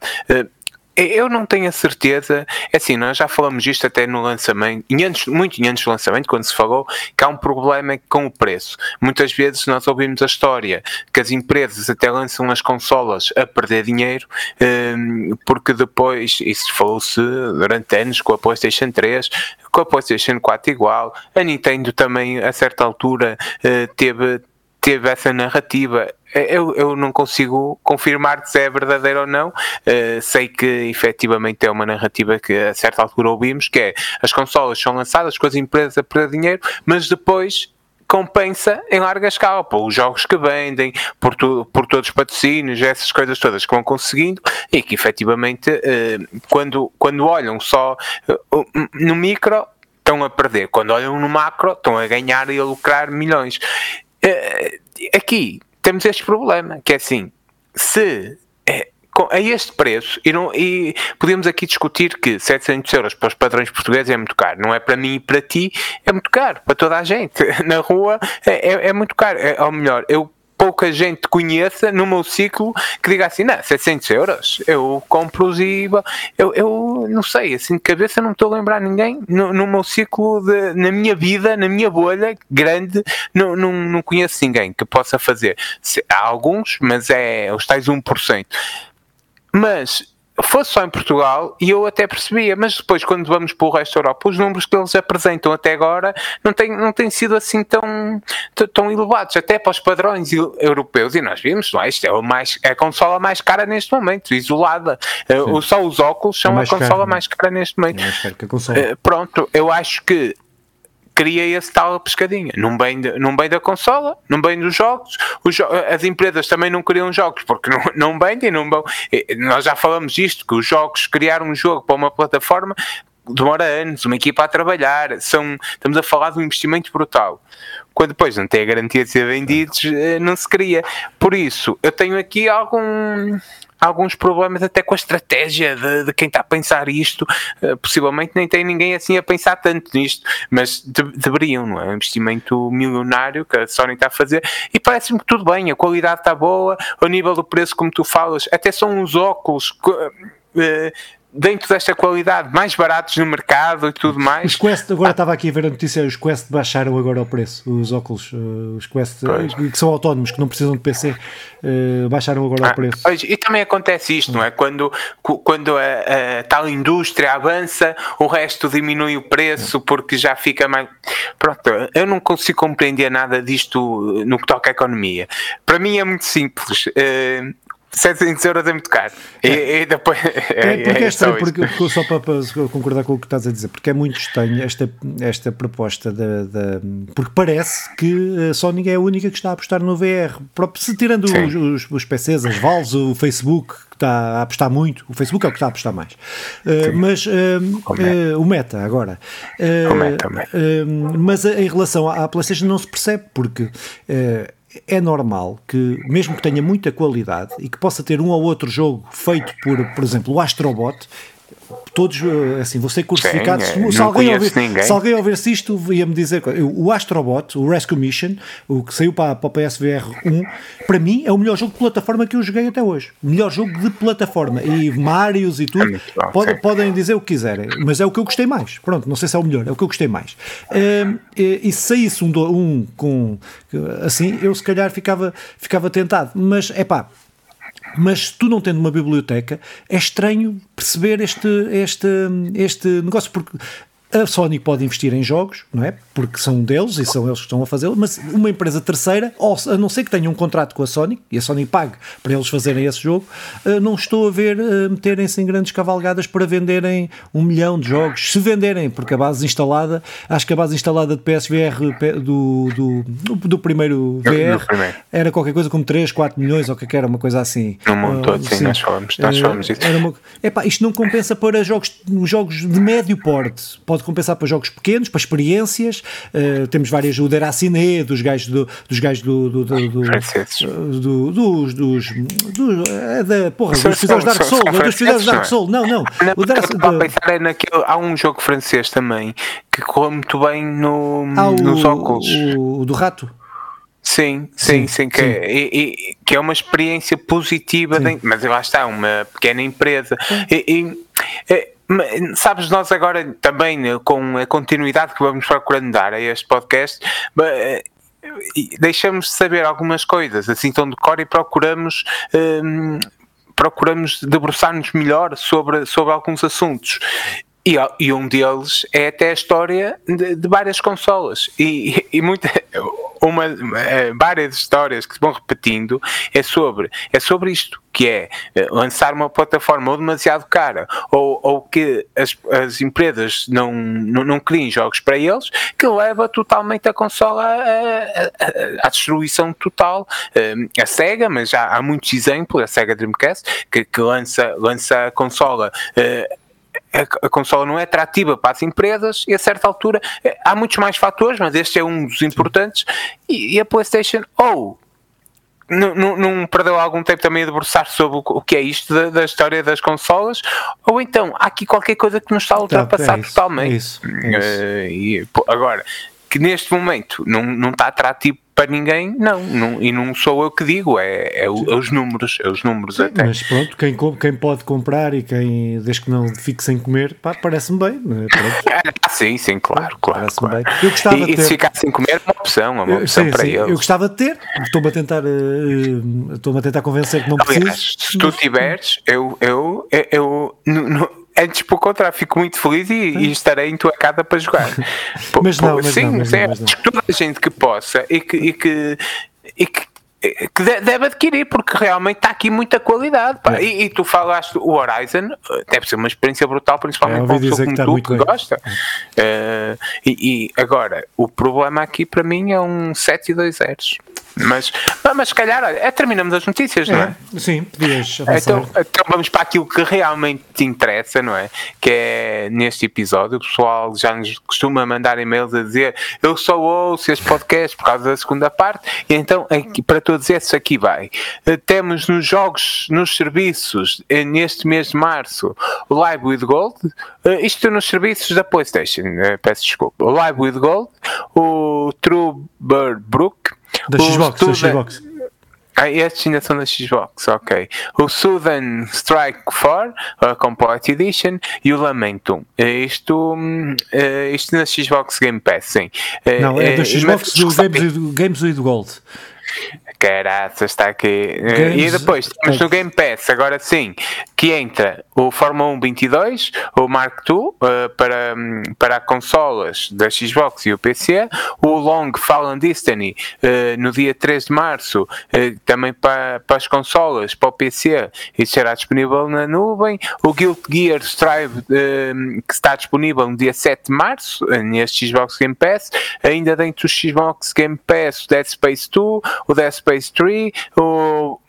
Eu não tenho a certeza, é assim, nós já falamos disto até no lançamento, antes, muito antes do lançamento, quando se falou que há um problema com o preço. Muitas vezes nós ouvimos a história que as empresas até lançam as consolas a perder dinheiro, um, porque depois, isso falou-se durante anos com a PlayStation 3, com a PlayStation 4 igual, a Nintendo também a certa altura uh, teve teve essa narrativa. Eu, eu não consigo confirmar se é verdadeiro ou não. Uh, sei que efetivamente é uma narrativa que a certa altura ouvimos, que é as consolas são lançadas com as empresas a perder dinheiro, mas depois compensa em larga escala por os jogos que vendem, por, tu, por todos os patrocínios, essas coisas todas que vão conseguindo e que efetivamente uh, quando, quando olham só no micro estão a perder, quando olham no macro estão a ganhar e a lucrar milhões. Eh, aqui temos este problema, que é assim, se é, a este preço, e, não, e podemos aqui discutir que 700 euros para os padrões portugueses é muito caro, não é para mim e para ti, é muito caro, para toda a gente, na rua é, é, é muito caro, é, ou melhor, eu pouca gente conheça no meu ciclo que diga assim, não, 700 euros, eu compro-os e eu, eu não sei, assim de cabeça não estou a lembrar ninguém no, no meu ciclo, de, na minha vida, na minha bolha grande, não, não, não conheço ninguém que possa fazer. Há alguns, mas é os tais 1%. Mas fosse só em Portugal e eu até percebia, mas depois quando vamos para o resto da Europa, os números que eles apresentam até agora não têm, não têm sido assim tão, tão elevados, até para os padrões europeus, e nós vimos, não é? Isto é, o mais, é a consola mais cara neste momento, isolada. Uh, só os óculos são é a consola caro, mais cara neste momento. É uh, pronto, eu acho que cria esse tal pescadinha. Não bem, de, não da consola, não bem dos jogos. Jo as empresas também não criam jogos porque não, não vendem, não vão. Nós já falamos disto, que os jogos, criar um jogo para uma plataforma demora anos, uma equipa a trabalhar, são, estamos a falar de um investimento brutal. Quando depois não tem a garantia de ser vendidos, eh, não se cria. Por isso, eu tenho aqui algum alguns problemas até com a estratégia de, de quem está a pensar isto. Uh, possivelmente nem tem ninguém assim a pensar tanto nisto, mas de, deveriam, não é? Um investimento milionário que a Sony está a fazer e parece-me que tudo bem, a qualidade está boa, o nível do preço, como tu falas, até são uns óculos. Uh, dentro desta qualidade, mais baratos no mercado e tudo mais. Os Quest, agora ah. estava aqui a ver a notícia, os Quest baixaram agora o preço, os óculos, uh, os Quest uh, que são autónomos, que não precisam de PC, uh, baixaram agora ah, o preço. Pois, e também acontece isto, não é? Quando, quando a, a, tal indústria avança, o resto diminui o preço porque já fica mais. Pronto, eu não consigo compreender nada disto no que toca à economia. Para mim é muito simples. 700 euros é muito caro. É. E, e, depois. É, é porque é, é estranho, porque, porque, só para, para, concordar com o que estás a dizer, porque é muito estranho esta, esta proposta da, da. Porque parece que a Sony é a única que está a apostar no VR. Se tirando os, os, os, PCs, as Valves, o Facebook, que está a apostar muito, o Facebook é o que está a apostar mais. Uh, mas uh, uh, o Meta agora. o Meta, mas em relação à, à PlayStation não se percebe, porque é normal que, mesmo que tenha muita qualidade e que possa ter um ou outro jogo feito por, por exemplo, o Astrobot, todos, eh, assim, vão ser crucificados. Sim, se, alguém ouvir, se alguém ouvisse isto, ia-me dizer o Astrobot, o Rescue Mission, o que saiu para, para o PSVR 1, para mim é o melhor jogo de plataforma que eu joguei até hoje. Melhor jogo de plataforma. E Marios e tudo, é pode, podem dizer o que quiserem, mas é o que eu gostei mais. Pronto, não sei se é o melhor, é o que eu gostei mais. Um, e, e se saísse um, um com assim, eu se calhar ficava, ficava tentado, mas é pá mas tu não tendo uma biblioteca, é estranho perceber este, este, este negócio, porque a Sony pode investir em jogos, não é? Porque são deles e são eles que estão a fazê-lo, mas uma empresa terceira, ou a não ser que tenha um contrato com a Sony e a Sony pague para eles fazerem esse jogo, eh, não estou a ver eh, meterem-se em grandes cavalgadas para venderem um milhão de jogos. Se venderem, porque a base instalada, acho que a base instalada de PSVR do, do, do primeiro VR era qualquer coisa como 3, 4 milhões ou que era, uma coisa assim. No mundo todo, sim, sim, nós falamos, nós falamos isso. Uma, epá, isto não compensa para jogos, jogos de médio porte. Pode compensar para jogos pequenos, para experiências. Uh, temos várias, o Deraciné, dos gajos do, dos gajos do, do, do, do, do dos, dos, dos é da, porra, dos fizeres Dark Soul, não, dos fizeres Dark Soul, não, não. não o Derac, da... pensar é naquele, há um jogo francês também que corre muito bem no, ah, nos o, óculos. O, o do rato. Sim, sim, sim, sim, que, É, e, que é uma experiência positiva, de, mas lá está, uma pequena empresa. E, e, sabes, nós agora também, né, com a continuidade que vamos procurando dar a este podcast, eh, deixamos de saber algumas coisas, assim tão de cor e procuramos. Hum, procuramos debruçar-nos melhor sobre, sobre alguns assuntos. E, e, um deles é até a história de, de várias consolas. E, e muita, uma, é, várias histórias que se vão repetindo é sobre, é sobre isto, que é eh, lançar uma plataforma ou demasiado cara, ou, ou que as, as empresas não, não, não criem jogos para eles, que leva totalmente a consola à, destruição total. Eh, a SEGA, mas já há muitos exemplos, a SEGA Dreamcast, que, que lança, lança a consola eh, a, consola não é atrativa para as empresas e a certa altura eh, há muitos mais fatores, mas este é um dos importantes. E, e a PlayStation ou não, não, não, perdeu algum tempo também a debruçar sobre o, que é isto da, da, história das consolas, ou então há aqui qualquer coisa que nos está a ultrapassar é isso, totalmente. É isso, é isso. Uh, e, agora, que neste momento não, não está atrativo para ninguém, não, não, e não sou eu que digo, é, é, é os números, é os números Sim, até. Mas pronto, quem, quem pode comprar e quem, desde que não fique sem comer, parece-me bem. É? Ah, sim, sim, claro, claro. claro. Bem. Eu gostava e, ter... se ficar sem comer é uma opção, é uma opção sim, para sim, eles. Eu gostava de ter, estou-me a tentar, uh, estou-me a tentar convencer que não preciso. Se tu tiveres, eu, eu, eu, eu Antes, pelo contrário, fico muito feliz e, e estarei em tua casa para jogar. mas não, mas sim, não, mas sim, não, mas não. toda a gente que possa e que, e que, e que que deve adquirir, porque realmente está aqui muita qualidade. É. E, e, tu falaste o Horizon, deve ser uma experiência brutal, principalmente é, para uma pessoa como tu que gosta. Uh, e, e, agora, o problema aqui para mim é um 7 e 2 zeros. Mas, mas se calhar, é, terminamos as notícias, não é? é? Sim, podias então, então vamos para aquilo que realmente te interessa, não é? Que é neste episódio, o pessoal já nos costuma mandar e-mails a dizer eu só ouço este podcast por causa da segunda parte, e então aqui, para todos esses aqui vai. Eh, temos nos jogos, nos serviços, eh, neste mês de março, Live with Gold, eh, isto nos serviços da PlayStation, peço desculpa. Live with Gold, o True Bird Brook, da Xbox, da Xbox. Ah, estes ainda são da Xbox, ok. O Southern Strike 4, a Complete Edition, e o Lamento. Isto, uh, isto na Xbox Game Pass, sim. Não, é da Xbox do Games, Games with Gold. Caraças, está aqui. Games... E depois temos no Game Pass, agora sim, que entra o Fórmula 1 22, o Mark II, uh, para, para consolas da Xbox e o PC, o Long Fallen Destiny uh, no dia 3 de março, uh, também para, para as consolas, para o PC, e será disponível na nuvem, o Guild Gear Strive, que está disponível no dia 7 de março, neste Xbox Game Pass, ainda dentro do Xbox Game Pass, o Dead Space 2, o Dead Space 3, o,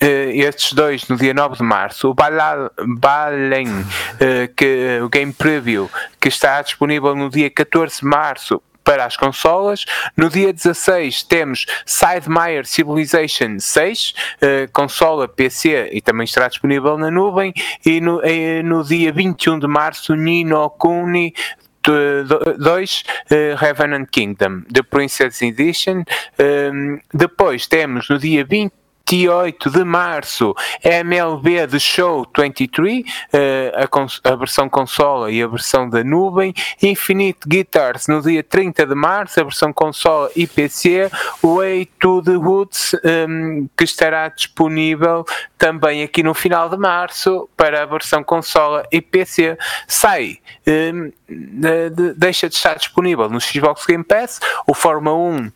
estes dois no dia 9 de março, o Balen, uh, que, o Game Preview, que está disponível no dia 14 de março para as consolas. No dia 16 temos Sidemire Civilization 6, uh, eh, consola PC e também estará disponível na nuvem. E no, uh, no dia 21 de março, Nino Kuni 2 uh, Revenant Kingdom, The Princess Edition. Um, depois temos no dia 20 28 de março, MLB The Show 23, uh, a, a, versão consola e a versão da nuvem, Infinite Guitars no dia 30 de março, a versão consola e PC, Way to the Woods, um, ehm, que estará disponível também aqui no final de março para a versão consola e PC. Sai, um, ehm, de, de, deixa de estar disponível no Xbox Game Pass, o Fórmula 1 uh,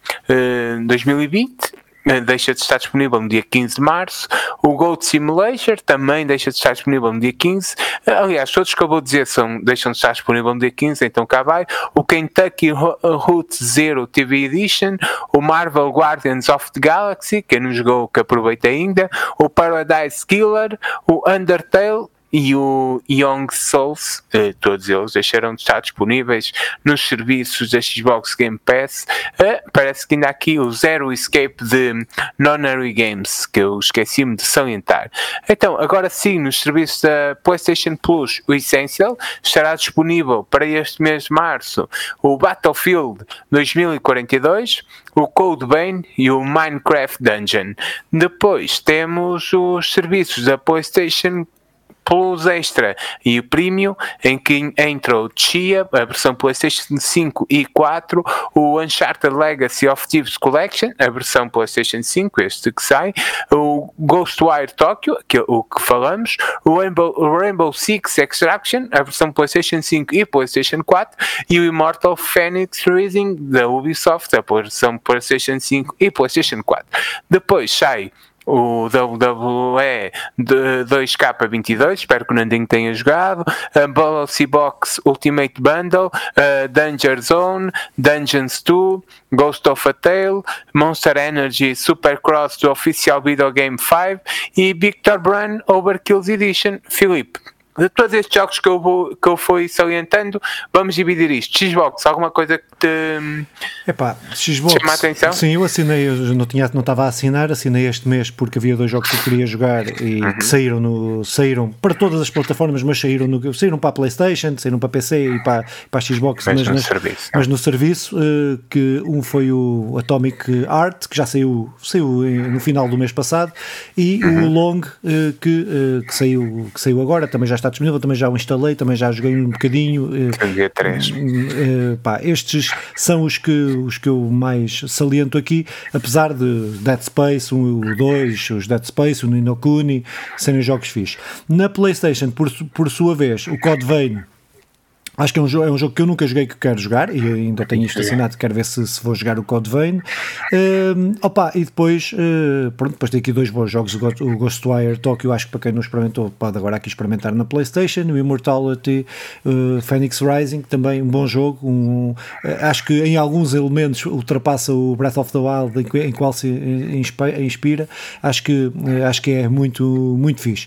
2020 eh, deixa de estar disponível no dia 15 de março. O Gold Simulator também deixa de estar disponível no dia 15. Eh, aliás, todos que eu vou dizer são, deixam de estar disponível no dia 15, então cá vai. O Kentucky Route Zero TV Edition, o Marvel Guardians of the Galaxy, quem não jogou que aproveita ainda, o Paradise Killer, o Undertale e o Young Souls, uh, todos eles deixaram de estar disponíveis nos serviços da Xbox Game Pass. Uh, parece que ainda há aqui o Zero Escape de Nonary Games, que eu esqueci-me de salientar. Então, agora sim, nos serviços da PlayStation Plus, o Essential estará disponível para este mês de março o Battlefield 2042, o Code Vein e o Minecraft Dungeon. Depois temos os serviços da PlayStation Plus Extra e o Premium, em que entra o Chia, a versão PlayStation 5 e 4, o Uncharted Legacy of Thieves Collection, a versão PlayStation 5, este que sai, o Ghostwire Tokyo, que é o que falamos, o Rainbow, Rainbow Six Extraction, a versão PlayStation 5 e PlayStation 4, e o Immortal Phoenix Rising da Ubisoft, a versão PlayStation 5 e PlayStation 4. Depois sai o WWE 2K22, espero que o Nandinho tenha jogado, Policy Box Ultimate Bundle, a Danger Zone, Dungeons 2, Ghost of a Tale, Monster Energy Supercross do Official Video Game 5 e Victor Brun Overkills Edition. Filipe, de todos estes jogos que eu, vou, que eu fui salientando, vamos dividir isto. Xbox, alguma coisa que te Epá, Xbox, chama a atenção? Sim, eu assinei, eu não, tinha, não estava a assinar, assinei este mês porque havia dois jogos que eu queria jogar e uhum. que saíram, no, saíram para todas as plataformas, mas saíram, no, saíram para a Playstation, saíram para a PC e para, para a Xbox, mas, mas, no, nas, serviço. mas no serviço, uh, que um foi o Atomic Art, que já saiu, saiu no final do mês passado, e uhum. o Long, uh, que, uh, que, saiu, que saiu agora, também já está está disponível, também já o instalei, também já joguei um bocadinho. Dia 3. Uh, pá, estes são os que, os que eu mais saliento aqui, apesar de Dead Space, o 2, os Dead Space, o Nino Kuni, serem jogos fixos. Na PlayStation, por, por sua vez, o Code Vein Acho que é um, jogo, é um jogo que eu nunca joguei que quero jogar e ainda tenho isto assinado, quero ver se, se vou jogar o Code Vein. Uh, opa, e depois, uh, pronto, depois tem aqui dois bons jogos, o Ghostwire Tokyo, acho que para quem não experimentou pode agora aqui experimentar na Playstation, o Immortality uh, Phoenix Rising, também um bom jogo, um, acho que em alguns elementos ultrapassa o Breath of the Wild em, em qual se inspira, acho que, acho que é muito, muito fixe.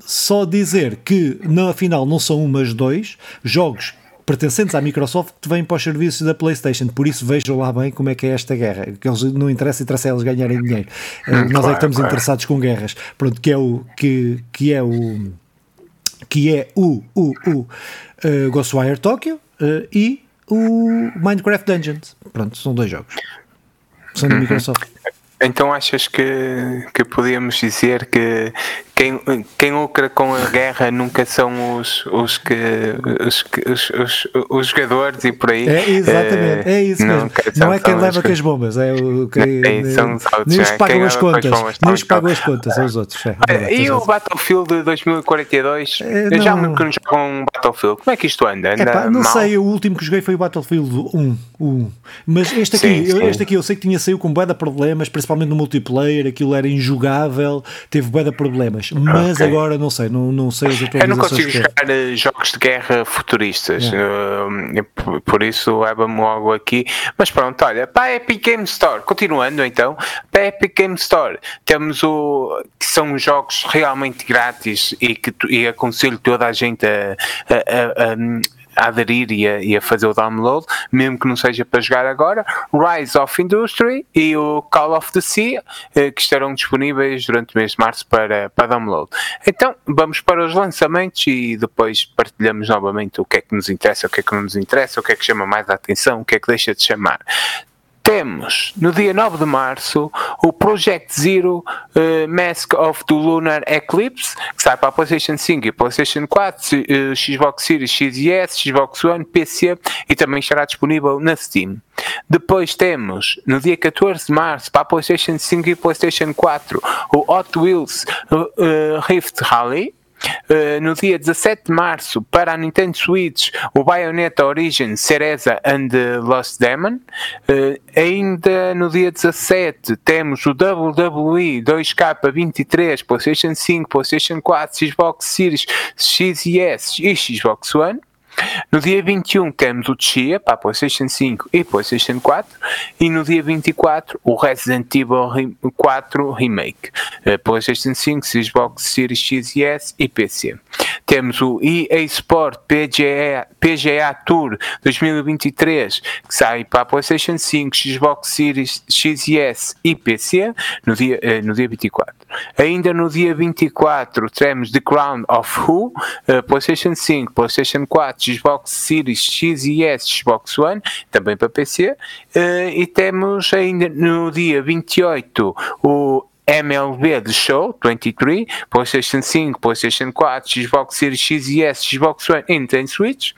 só dizer que na final não são umas dois, jogos pertencentes à Microsoft que vêm para os serviços da PlayStation. Por isso vejam lá bem como é que é esta guerra. Que eles não interessa, interessa eles ganharem dinheiro. Hum, Nós claro, é que estamos claro. interessados com guerras. Pronto, que é o que, que é o que é o, o, o uh, Ghostwire Tokyo uh, e o Minecraft Dungeons. Pronto, são dois jogos. São da uhum. Microsoft. Então achas que, que podíamos dizer que quem, quem lucra com a guerra nunca são os, os, que, os, os, os, os jogadores e por aí? É, exatamente, é isso não, mesmo. Não é quem leva com as bombas, é o que. É, são os outros, nem os é, pagam as contas. Nem os pagam as contas, são os outros. É, é, e o Battlefield 2042? É, eu já me que não um Battlefield. Como é que isto anda? anda não sei, o último que joguei foi o Battlefield 1. 1. Mas este aqui, este aqui eu sei que tinha saído com bué de problemas, principalmente no multiplayer, aquilo era injogável, teve bué de problemas mas okay. agora não sei, não, não sei as atualizações. Eu não consigo jogar eh, jogos de guerra futuristas, yeah. uh, por isso leva-me logo aqui. Mas pronto, olha, para a Epic Game Store, continuando então, para a Epic Game Store temos o que são jogos realmente grátis e que e aconselho toda a gente a, a, a, a a aderir e a, e a, fazer o download, mesmo que não seja para jogar agora, Rise of Industry e o Call of the Sea, eh, que estarão disponíveis durante o mês de março para, para download. Então, vamos para os lançamentos e depois partilhamos novamente o que é que nos interessa, o que é que não nos interessa, o que é que chama mais a atenção, o que é que deixa de chamar temos no dia 9 de março o Project Zero uh, Mask of the Lunar Eclipse, que sai para a PlayStation 5 e PlayStation 4, uh, eh, Xbox Series X e S, Xbox One, PC e também estará disponível na Steam. Depois temos no dia 14 de março para a PlayStation 5 e PlayStation 4 o Hot Wheels uh, Rift Rally Uh, no dia 17 de março, para a Nintendo Switch, o Bayonetta Origin Cereza and the Lost Demon. Uh, ainda no dia 17 temos o WWE 2K23, PlayStation 5, PlayStation 4, Xbox Series X e S e Xbox One. No dia 21 temos o Chia para PlayStation 5 e PlayStation 4 e no dia 24 o Resident Evil 4 Remake, uh, PlayStation 5, Xbox Series X e S e PC. Temos o EA Sport PGA, PGA Tour 2023 que sai para a PlayStation 5, Xbox Series X e S e PC no dia, uh, no dia 24. Ainda no dia 24 temos The Crown of Who, uh, PlayStation 5, PlayStation 4, Xbox Series X e S, Xbox One, também para PC. Eh, e temos ainda no dia 28 o MLB The Show 23, PlayStation 5, PlayStation 4, Xbox Series X e S, Xbox One e Nintendo Switch.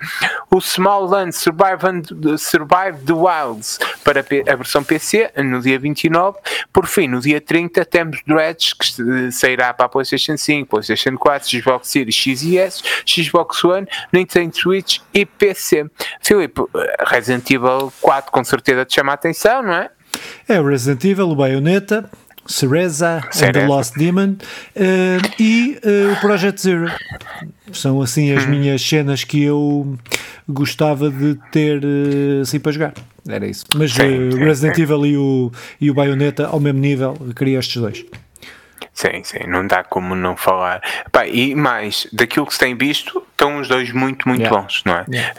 O Small Land Survive, and, Survive the Wilds para a versão PC no dia 29. Por fim, no dia 30 temos Dredge que sairá para a PlayStation 5, PlayStation 4, Xbox Series X e S, Xbox One, Nintendo Switch e PC. Filipe, Resident Evil 4 com certeza te chama a atenção, não é? É o Resident Evil, o Bayonetta, Cereza and the Lost Demon uh, e uh, o Project Zero. São assim as hum. minhas cenas que eu gostava de ter uh, assim para jogar. Era isso. Mas sim, sim, Resident sim. Evil e o, e o Bayonetta ao mesmo nível, queria estes dois. Sim, sim, não dá como não falar. Pá, e mais, daquilo que se tem visto, estão os dois muito, muito yeah. bons, não é? Yeah.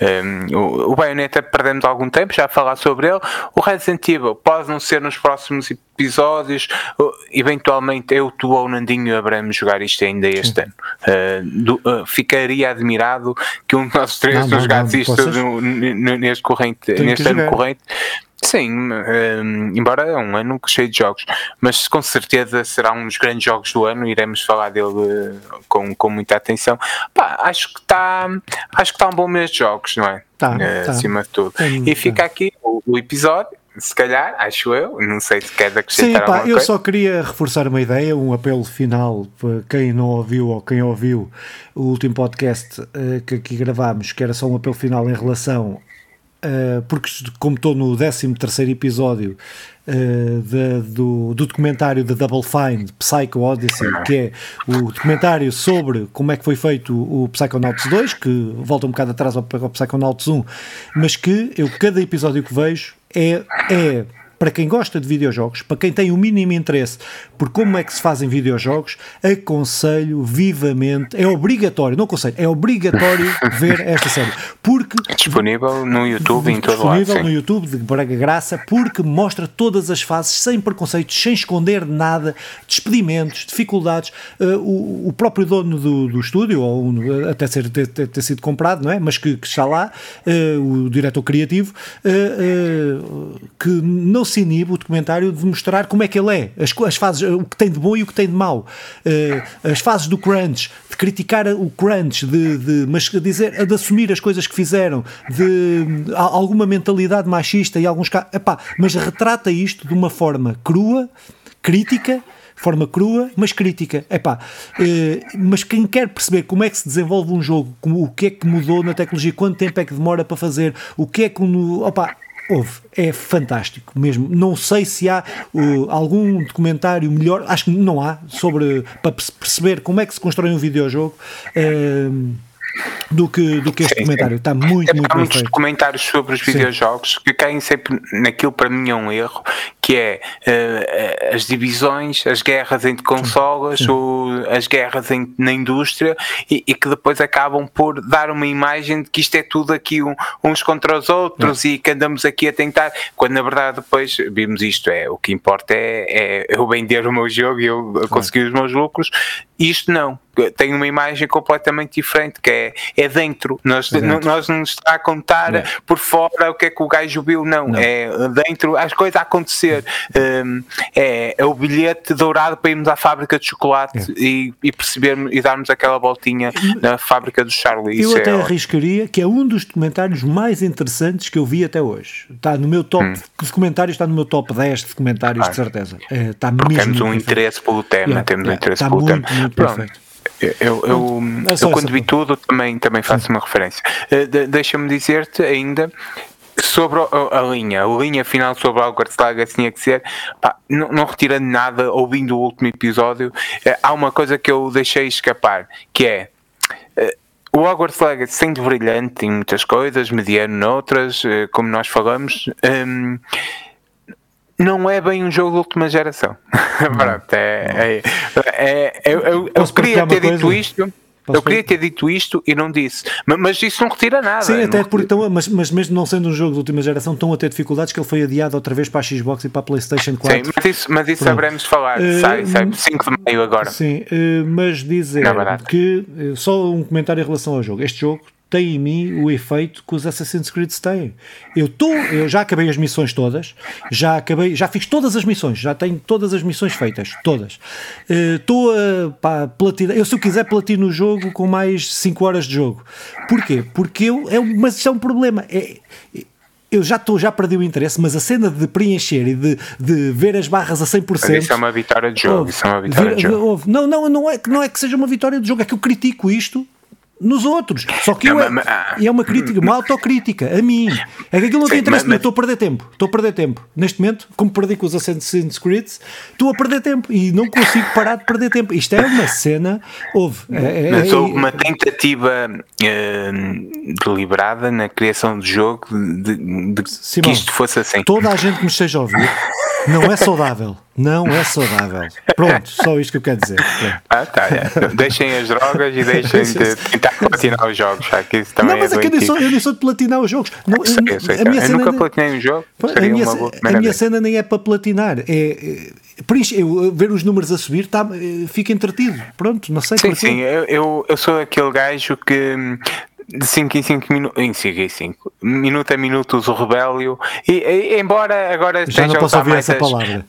Um, o, o Bayonetta perdemos algum tempo já a falar sobre ele. O Resident Evil pode não ser nos próximos episódios, eventualmente eu, tu ou o Nandinho haveremos jogar isto ainda este Sim. ano. Uh, do, uh, ficaria admirado que um de nós três não, jogasse não, isto no, no, neste, corrente, neste ano corrente. Sim, um, embora é um ano cheio de jogos, mas com certeza será um dos grandes jogos do ano, iremos falar dele uh, com, com muita atenção. Pá, acho que está acho que está um bom mês de jogos, não é? Tá, uh, tá. Acima de tudo. e fica aqui o, o, episódio. Se calhar, acho eu, não sei se queres acrescentar Sim, pá, eu coisa. só queria reforçar uma ideia, um apelo final para quem não ouviu ou quem ouviu o último podcast uh, que aqui gravámos, que era só um apelo final em relação Uh, porque como estou no 13 terceiro episódio uh, de, do, do, documentário da Double Fine, Psycho Odyssey, que é o documentário sobre como é que foi feito o Psychonauts 2, que volta um bocado atrás ao, ao Psychonauts 1, mas que eu cada episódio que vejo é, é para quem gosta de videojogos, para quem tem o mínimo interesse por como é que se fazem videojogos, aconselho vivamente, é obrigatório, não aconselho, é obrigatório ver esta série. Porque disponível no YouTube em todo lado. Disponível no YouTube de Braga Graça, porque mostra todas as fases sem preconceitos, sem esconder nada, despedimentos, dificuldades. Uh, o, o, próprio dono do, do estúdio, ou até ser, ter, ter, sido comprado, não é? Mas que, que está lá, uh, o diretor criativo, uh, que não se inibe o documentário de mostrar como é que ele é, as, as fases, o que tem de bom e o que tem de mau, uh, as fases do crunch, de criticar o crunch, de, de, mas dizer, de assumir as coisas que fizeram, de alguma mentalidade machista e alguns casos, mas retrata isto de uma forma crua, crítica forma crua, mas crítica. Epá, eh, mas quem quer perceber como é que se desenvolve um jogo, como, o que é que mudou na tecnologia, quanto tempo é que demora para fazer, o que é que. Opa, Houve, é fantástico mesmo. Não sei se há uh, algum documentário melhor, acho que não há, sobre para perceber como é que se constrói um videojogo. Uh, do que, do que este sim, documentário. Sim. Está muito, muito Há muitos documentários sobre os videojogos que caem sempre naquilo para mim é um erro, que é uh, as divisões, as guerras entre consolas sim. ou as guerras em, na indústria e, e, que depois acabam por dar uma imagem de que isto é tudo aqui um, uns contra os outros e que andamos aqui a tentar, quando na verdade depois vimos isto, é o que importa é, é eu vender o meu jogo e eu conseguir os meus lucros, isto não, tem uma imagem completamente diferente, que é, é dentro. Nós, nós não está a contar não. por fora o que é que o gajo viu, não. não. É dentro as coisas a acontecer. Um, é, é, o bilhete dourado para irmos à fábrica de chocolate é. e, e percebermos e darmos aquela voltinha na fábrica do Charlie. Eu até é arriscaria que é um dos documentários mais interessantes que eu vi até hoje. Está no meu top hum. documentários, está no meu top 10 de documentários, ah. de certeza. É, está Porque temos um interesse pelo tema, yeah, temos yeah, um interesse pelo muito, tema. Muito perfeito. Eu, eu, é eu quando vi tudo também, também faço uma referência. Uh, de, Deixa-me dizer-te ainda sobre a, a, linha, a linha final sobre Hogwarts Legacy tinha que ser, pá, não, não, retirando nada, ouvindo o último episódio, uh, há uma coisa que eu deixei escapar, que é uh, o Hogwarts Legacy de brilhante em muitas coisas, mediano noutras, uh, como nós falamos. Um, não é bem um jogo de última geração. Pronto, é, é, é, eu, eu, eu queria ter dito isto. Posso eu queria ter dito isto e não disse, mas, mas isso não retira nada. Sim, até porque estão, mas, mas mesmo não sendo um jogo de última geração, estão a ter dificuldades que ele foi adiado outra vez para a Xbox e para a PlayStation 4. Sim, mas isso, mas isso saberemos falar, uh, sai, sai 5 de maio agora. Sim, uh, mas dizer é que, uh, só um comentário em relação ao jogo, este jogo tem em mim o efeito que os Assassin's Creed têm. Eu, tô, eu já acabei as missões todas, já acabei, já fiz todas as missões, já tenho todas as missões feitas, todas. Estou uh, a platinar, eu se eu quiser platino o jogo com mais 5 horas de jogo. Porquê? Porque eu, é, mas isto é um problema. É, eu já estou, já perdi o interesse, mas a cena de preencher e de, de ver as barras a 100%. Mas isso é uma vitória de jogo. isso é uma vitória de jogo. Não, não, não é, não é que seja uma vitória de jogo, é que eu critico isto nos outros. Só que eu, é, é uma crítica, uma autocrítica a mim. É que aquilo não tem interesse, mas, estou a perder tempo. Estou a perder tempo. Neste momento, como perdi com os Assassin's Creed, estou a perder tempo e não consigo parar de perder tempo. Isto é uma cena. Houve. É, é mas houve uma tentativa uh, deliberada na criação do jogo de, de Simão, que isto fosse assim. Toda a gente que me esteja a ouvir não é saudável. Não é saudável. Pronto, só isto que eu quero dizer. Ah, tá. É. Deixem as drogas e deixem de tentar platinar os jogos. Que isso também não, mas é, é que eu nem, sou, eu nem sou de platinar os jogos. Não, eu, sei, eu, sei, a minha eu nunca platinei um jogo. A minha, a minha cena nem é para platinar. É, é eu, ver os números a subir tá, eh, fica entretido. Pronto, não sei. Sim, sim. Eu, eu, eu sou aquele gajo que de 5 em 5 minutos, em 5 em 5, minuto a minuto uso o rebélio, e, e, embora agora Já não posso ouvir essa as, palavra.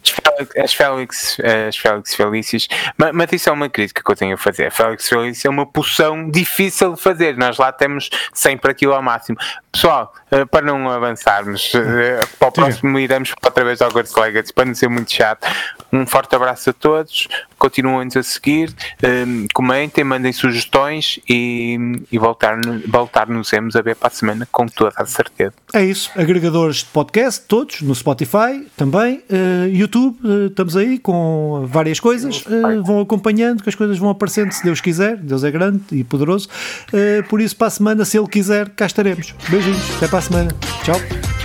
As Félix, as Félix Felícias, mas, mas, isso é uma crítica que eu tenho a fazer. A Félix Felícias é uma poção difícil de fazer, nós lá temos sempre aquilo ao máximo. Pessoal, eh, para não avançarmos, eh, para o próximo iremos outra vez ao Hogwarts Legacy, para não ser muito chato. Um forte abraço a todos, continuem-nos a seguir, um, comentem, mandem sugestões e, e voltar, voltar nos a ver para a semana com toda a certeza. É isso, agregadores de podcast, todos, no Spotify também, uh, YouTube, uh, estamos aí com várias coisas, uh, vão acompanhando, que as coisas vão aparecendo, se Deus quiser, Deus é grande e poderoso, por isso para a semana, se Ele quiser, cá estaremos. Beijinhos, até para a semana, tchau.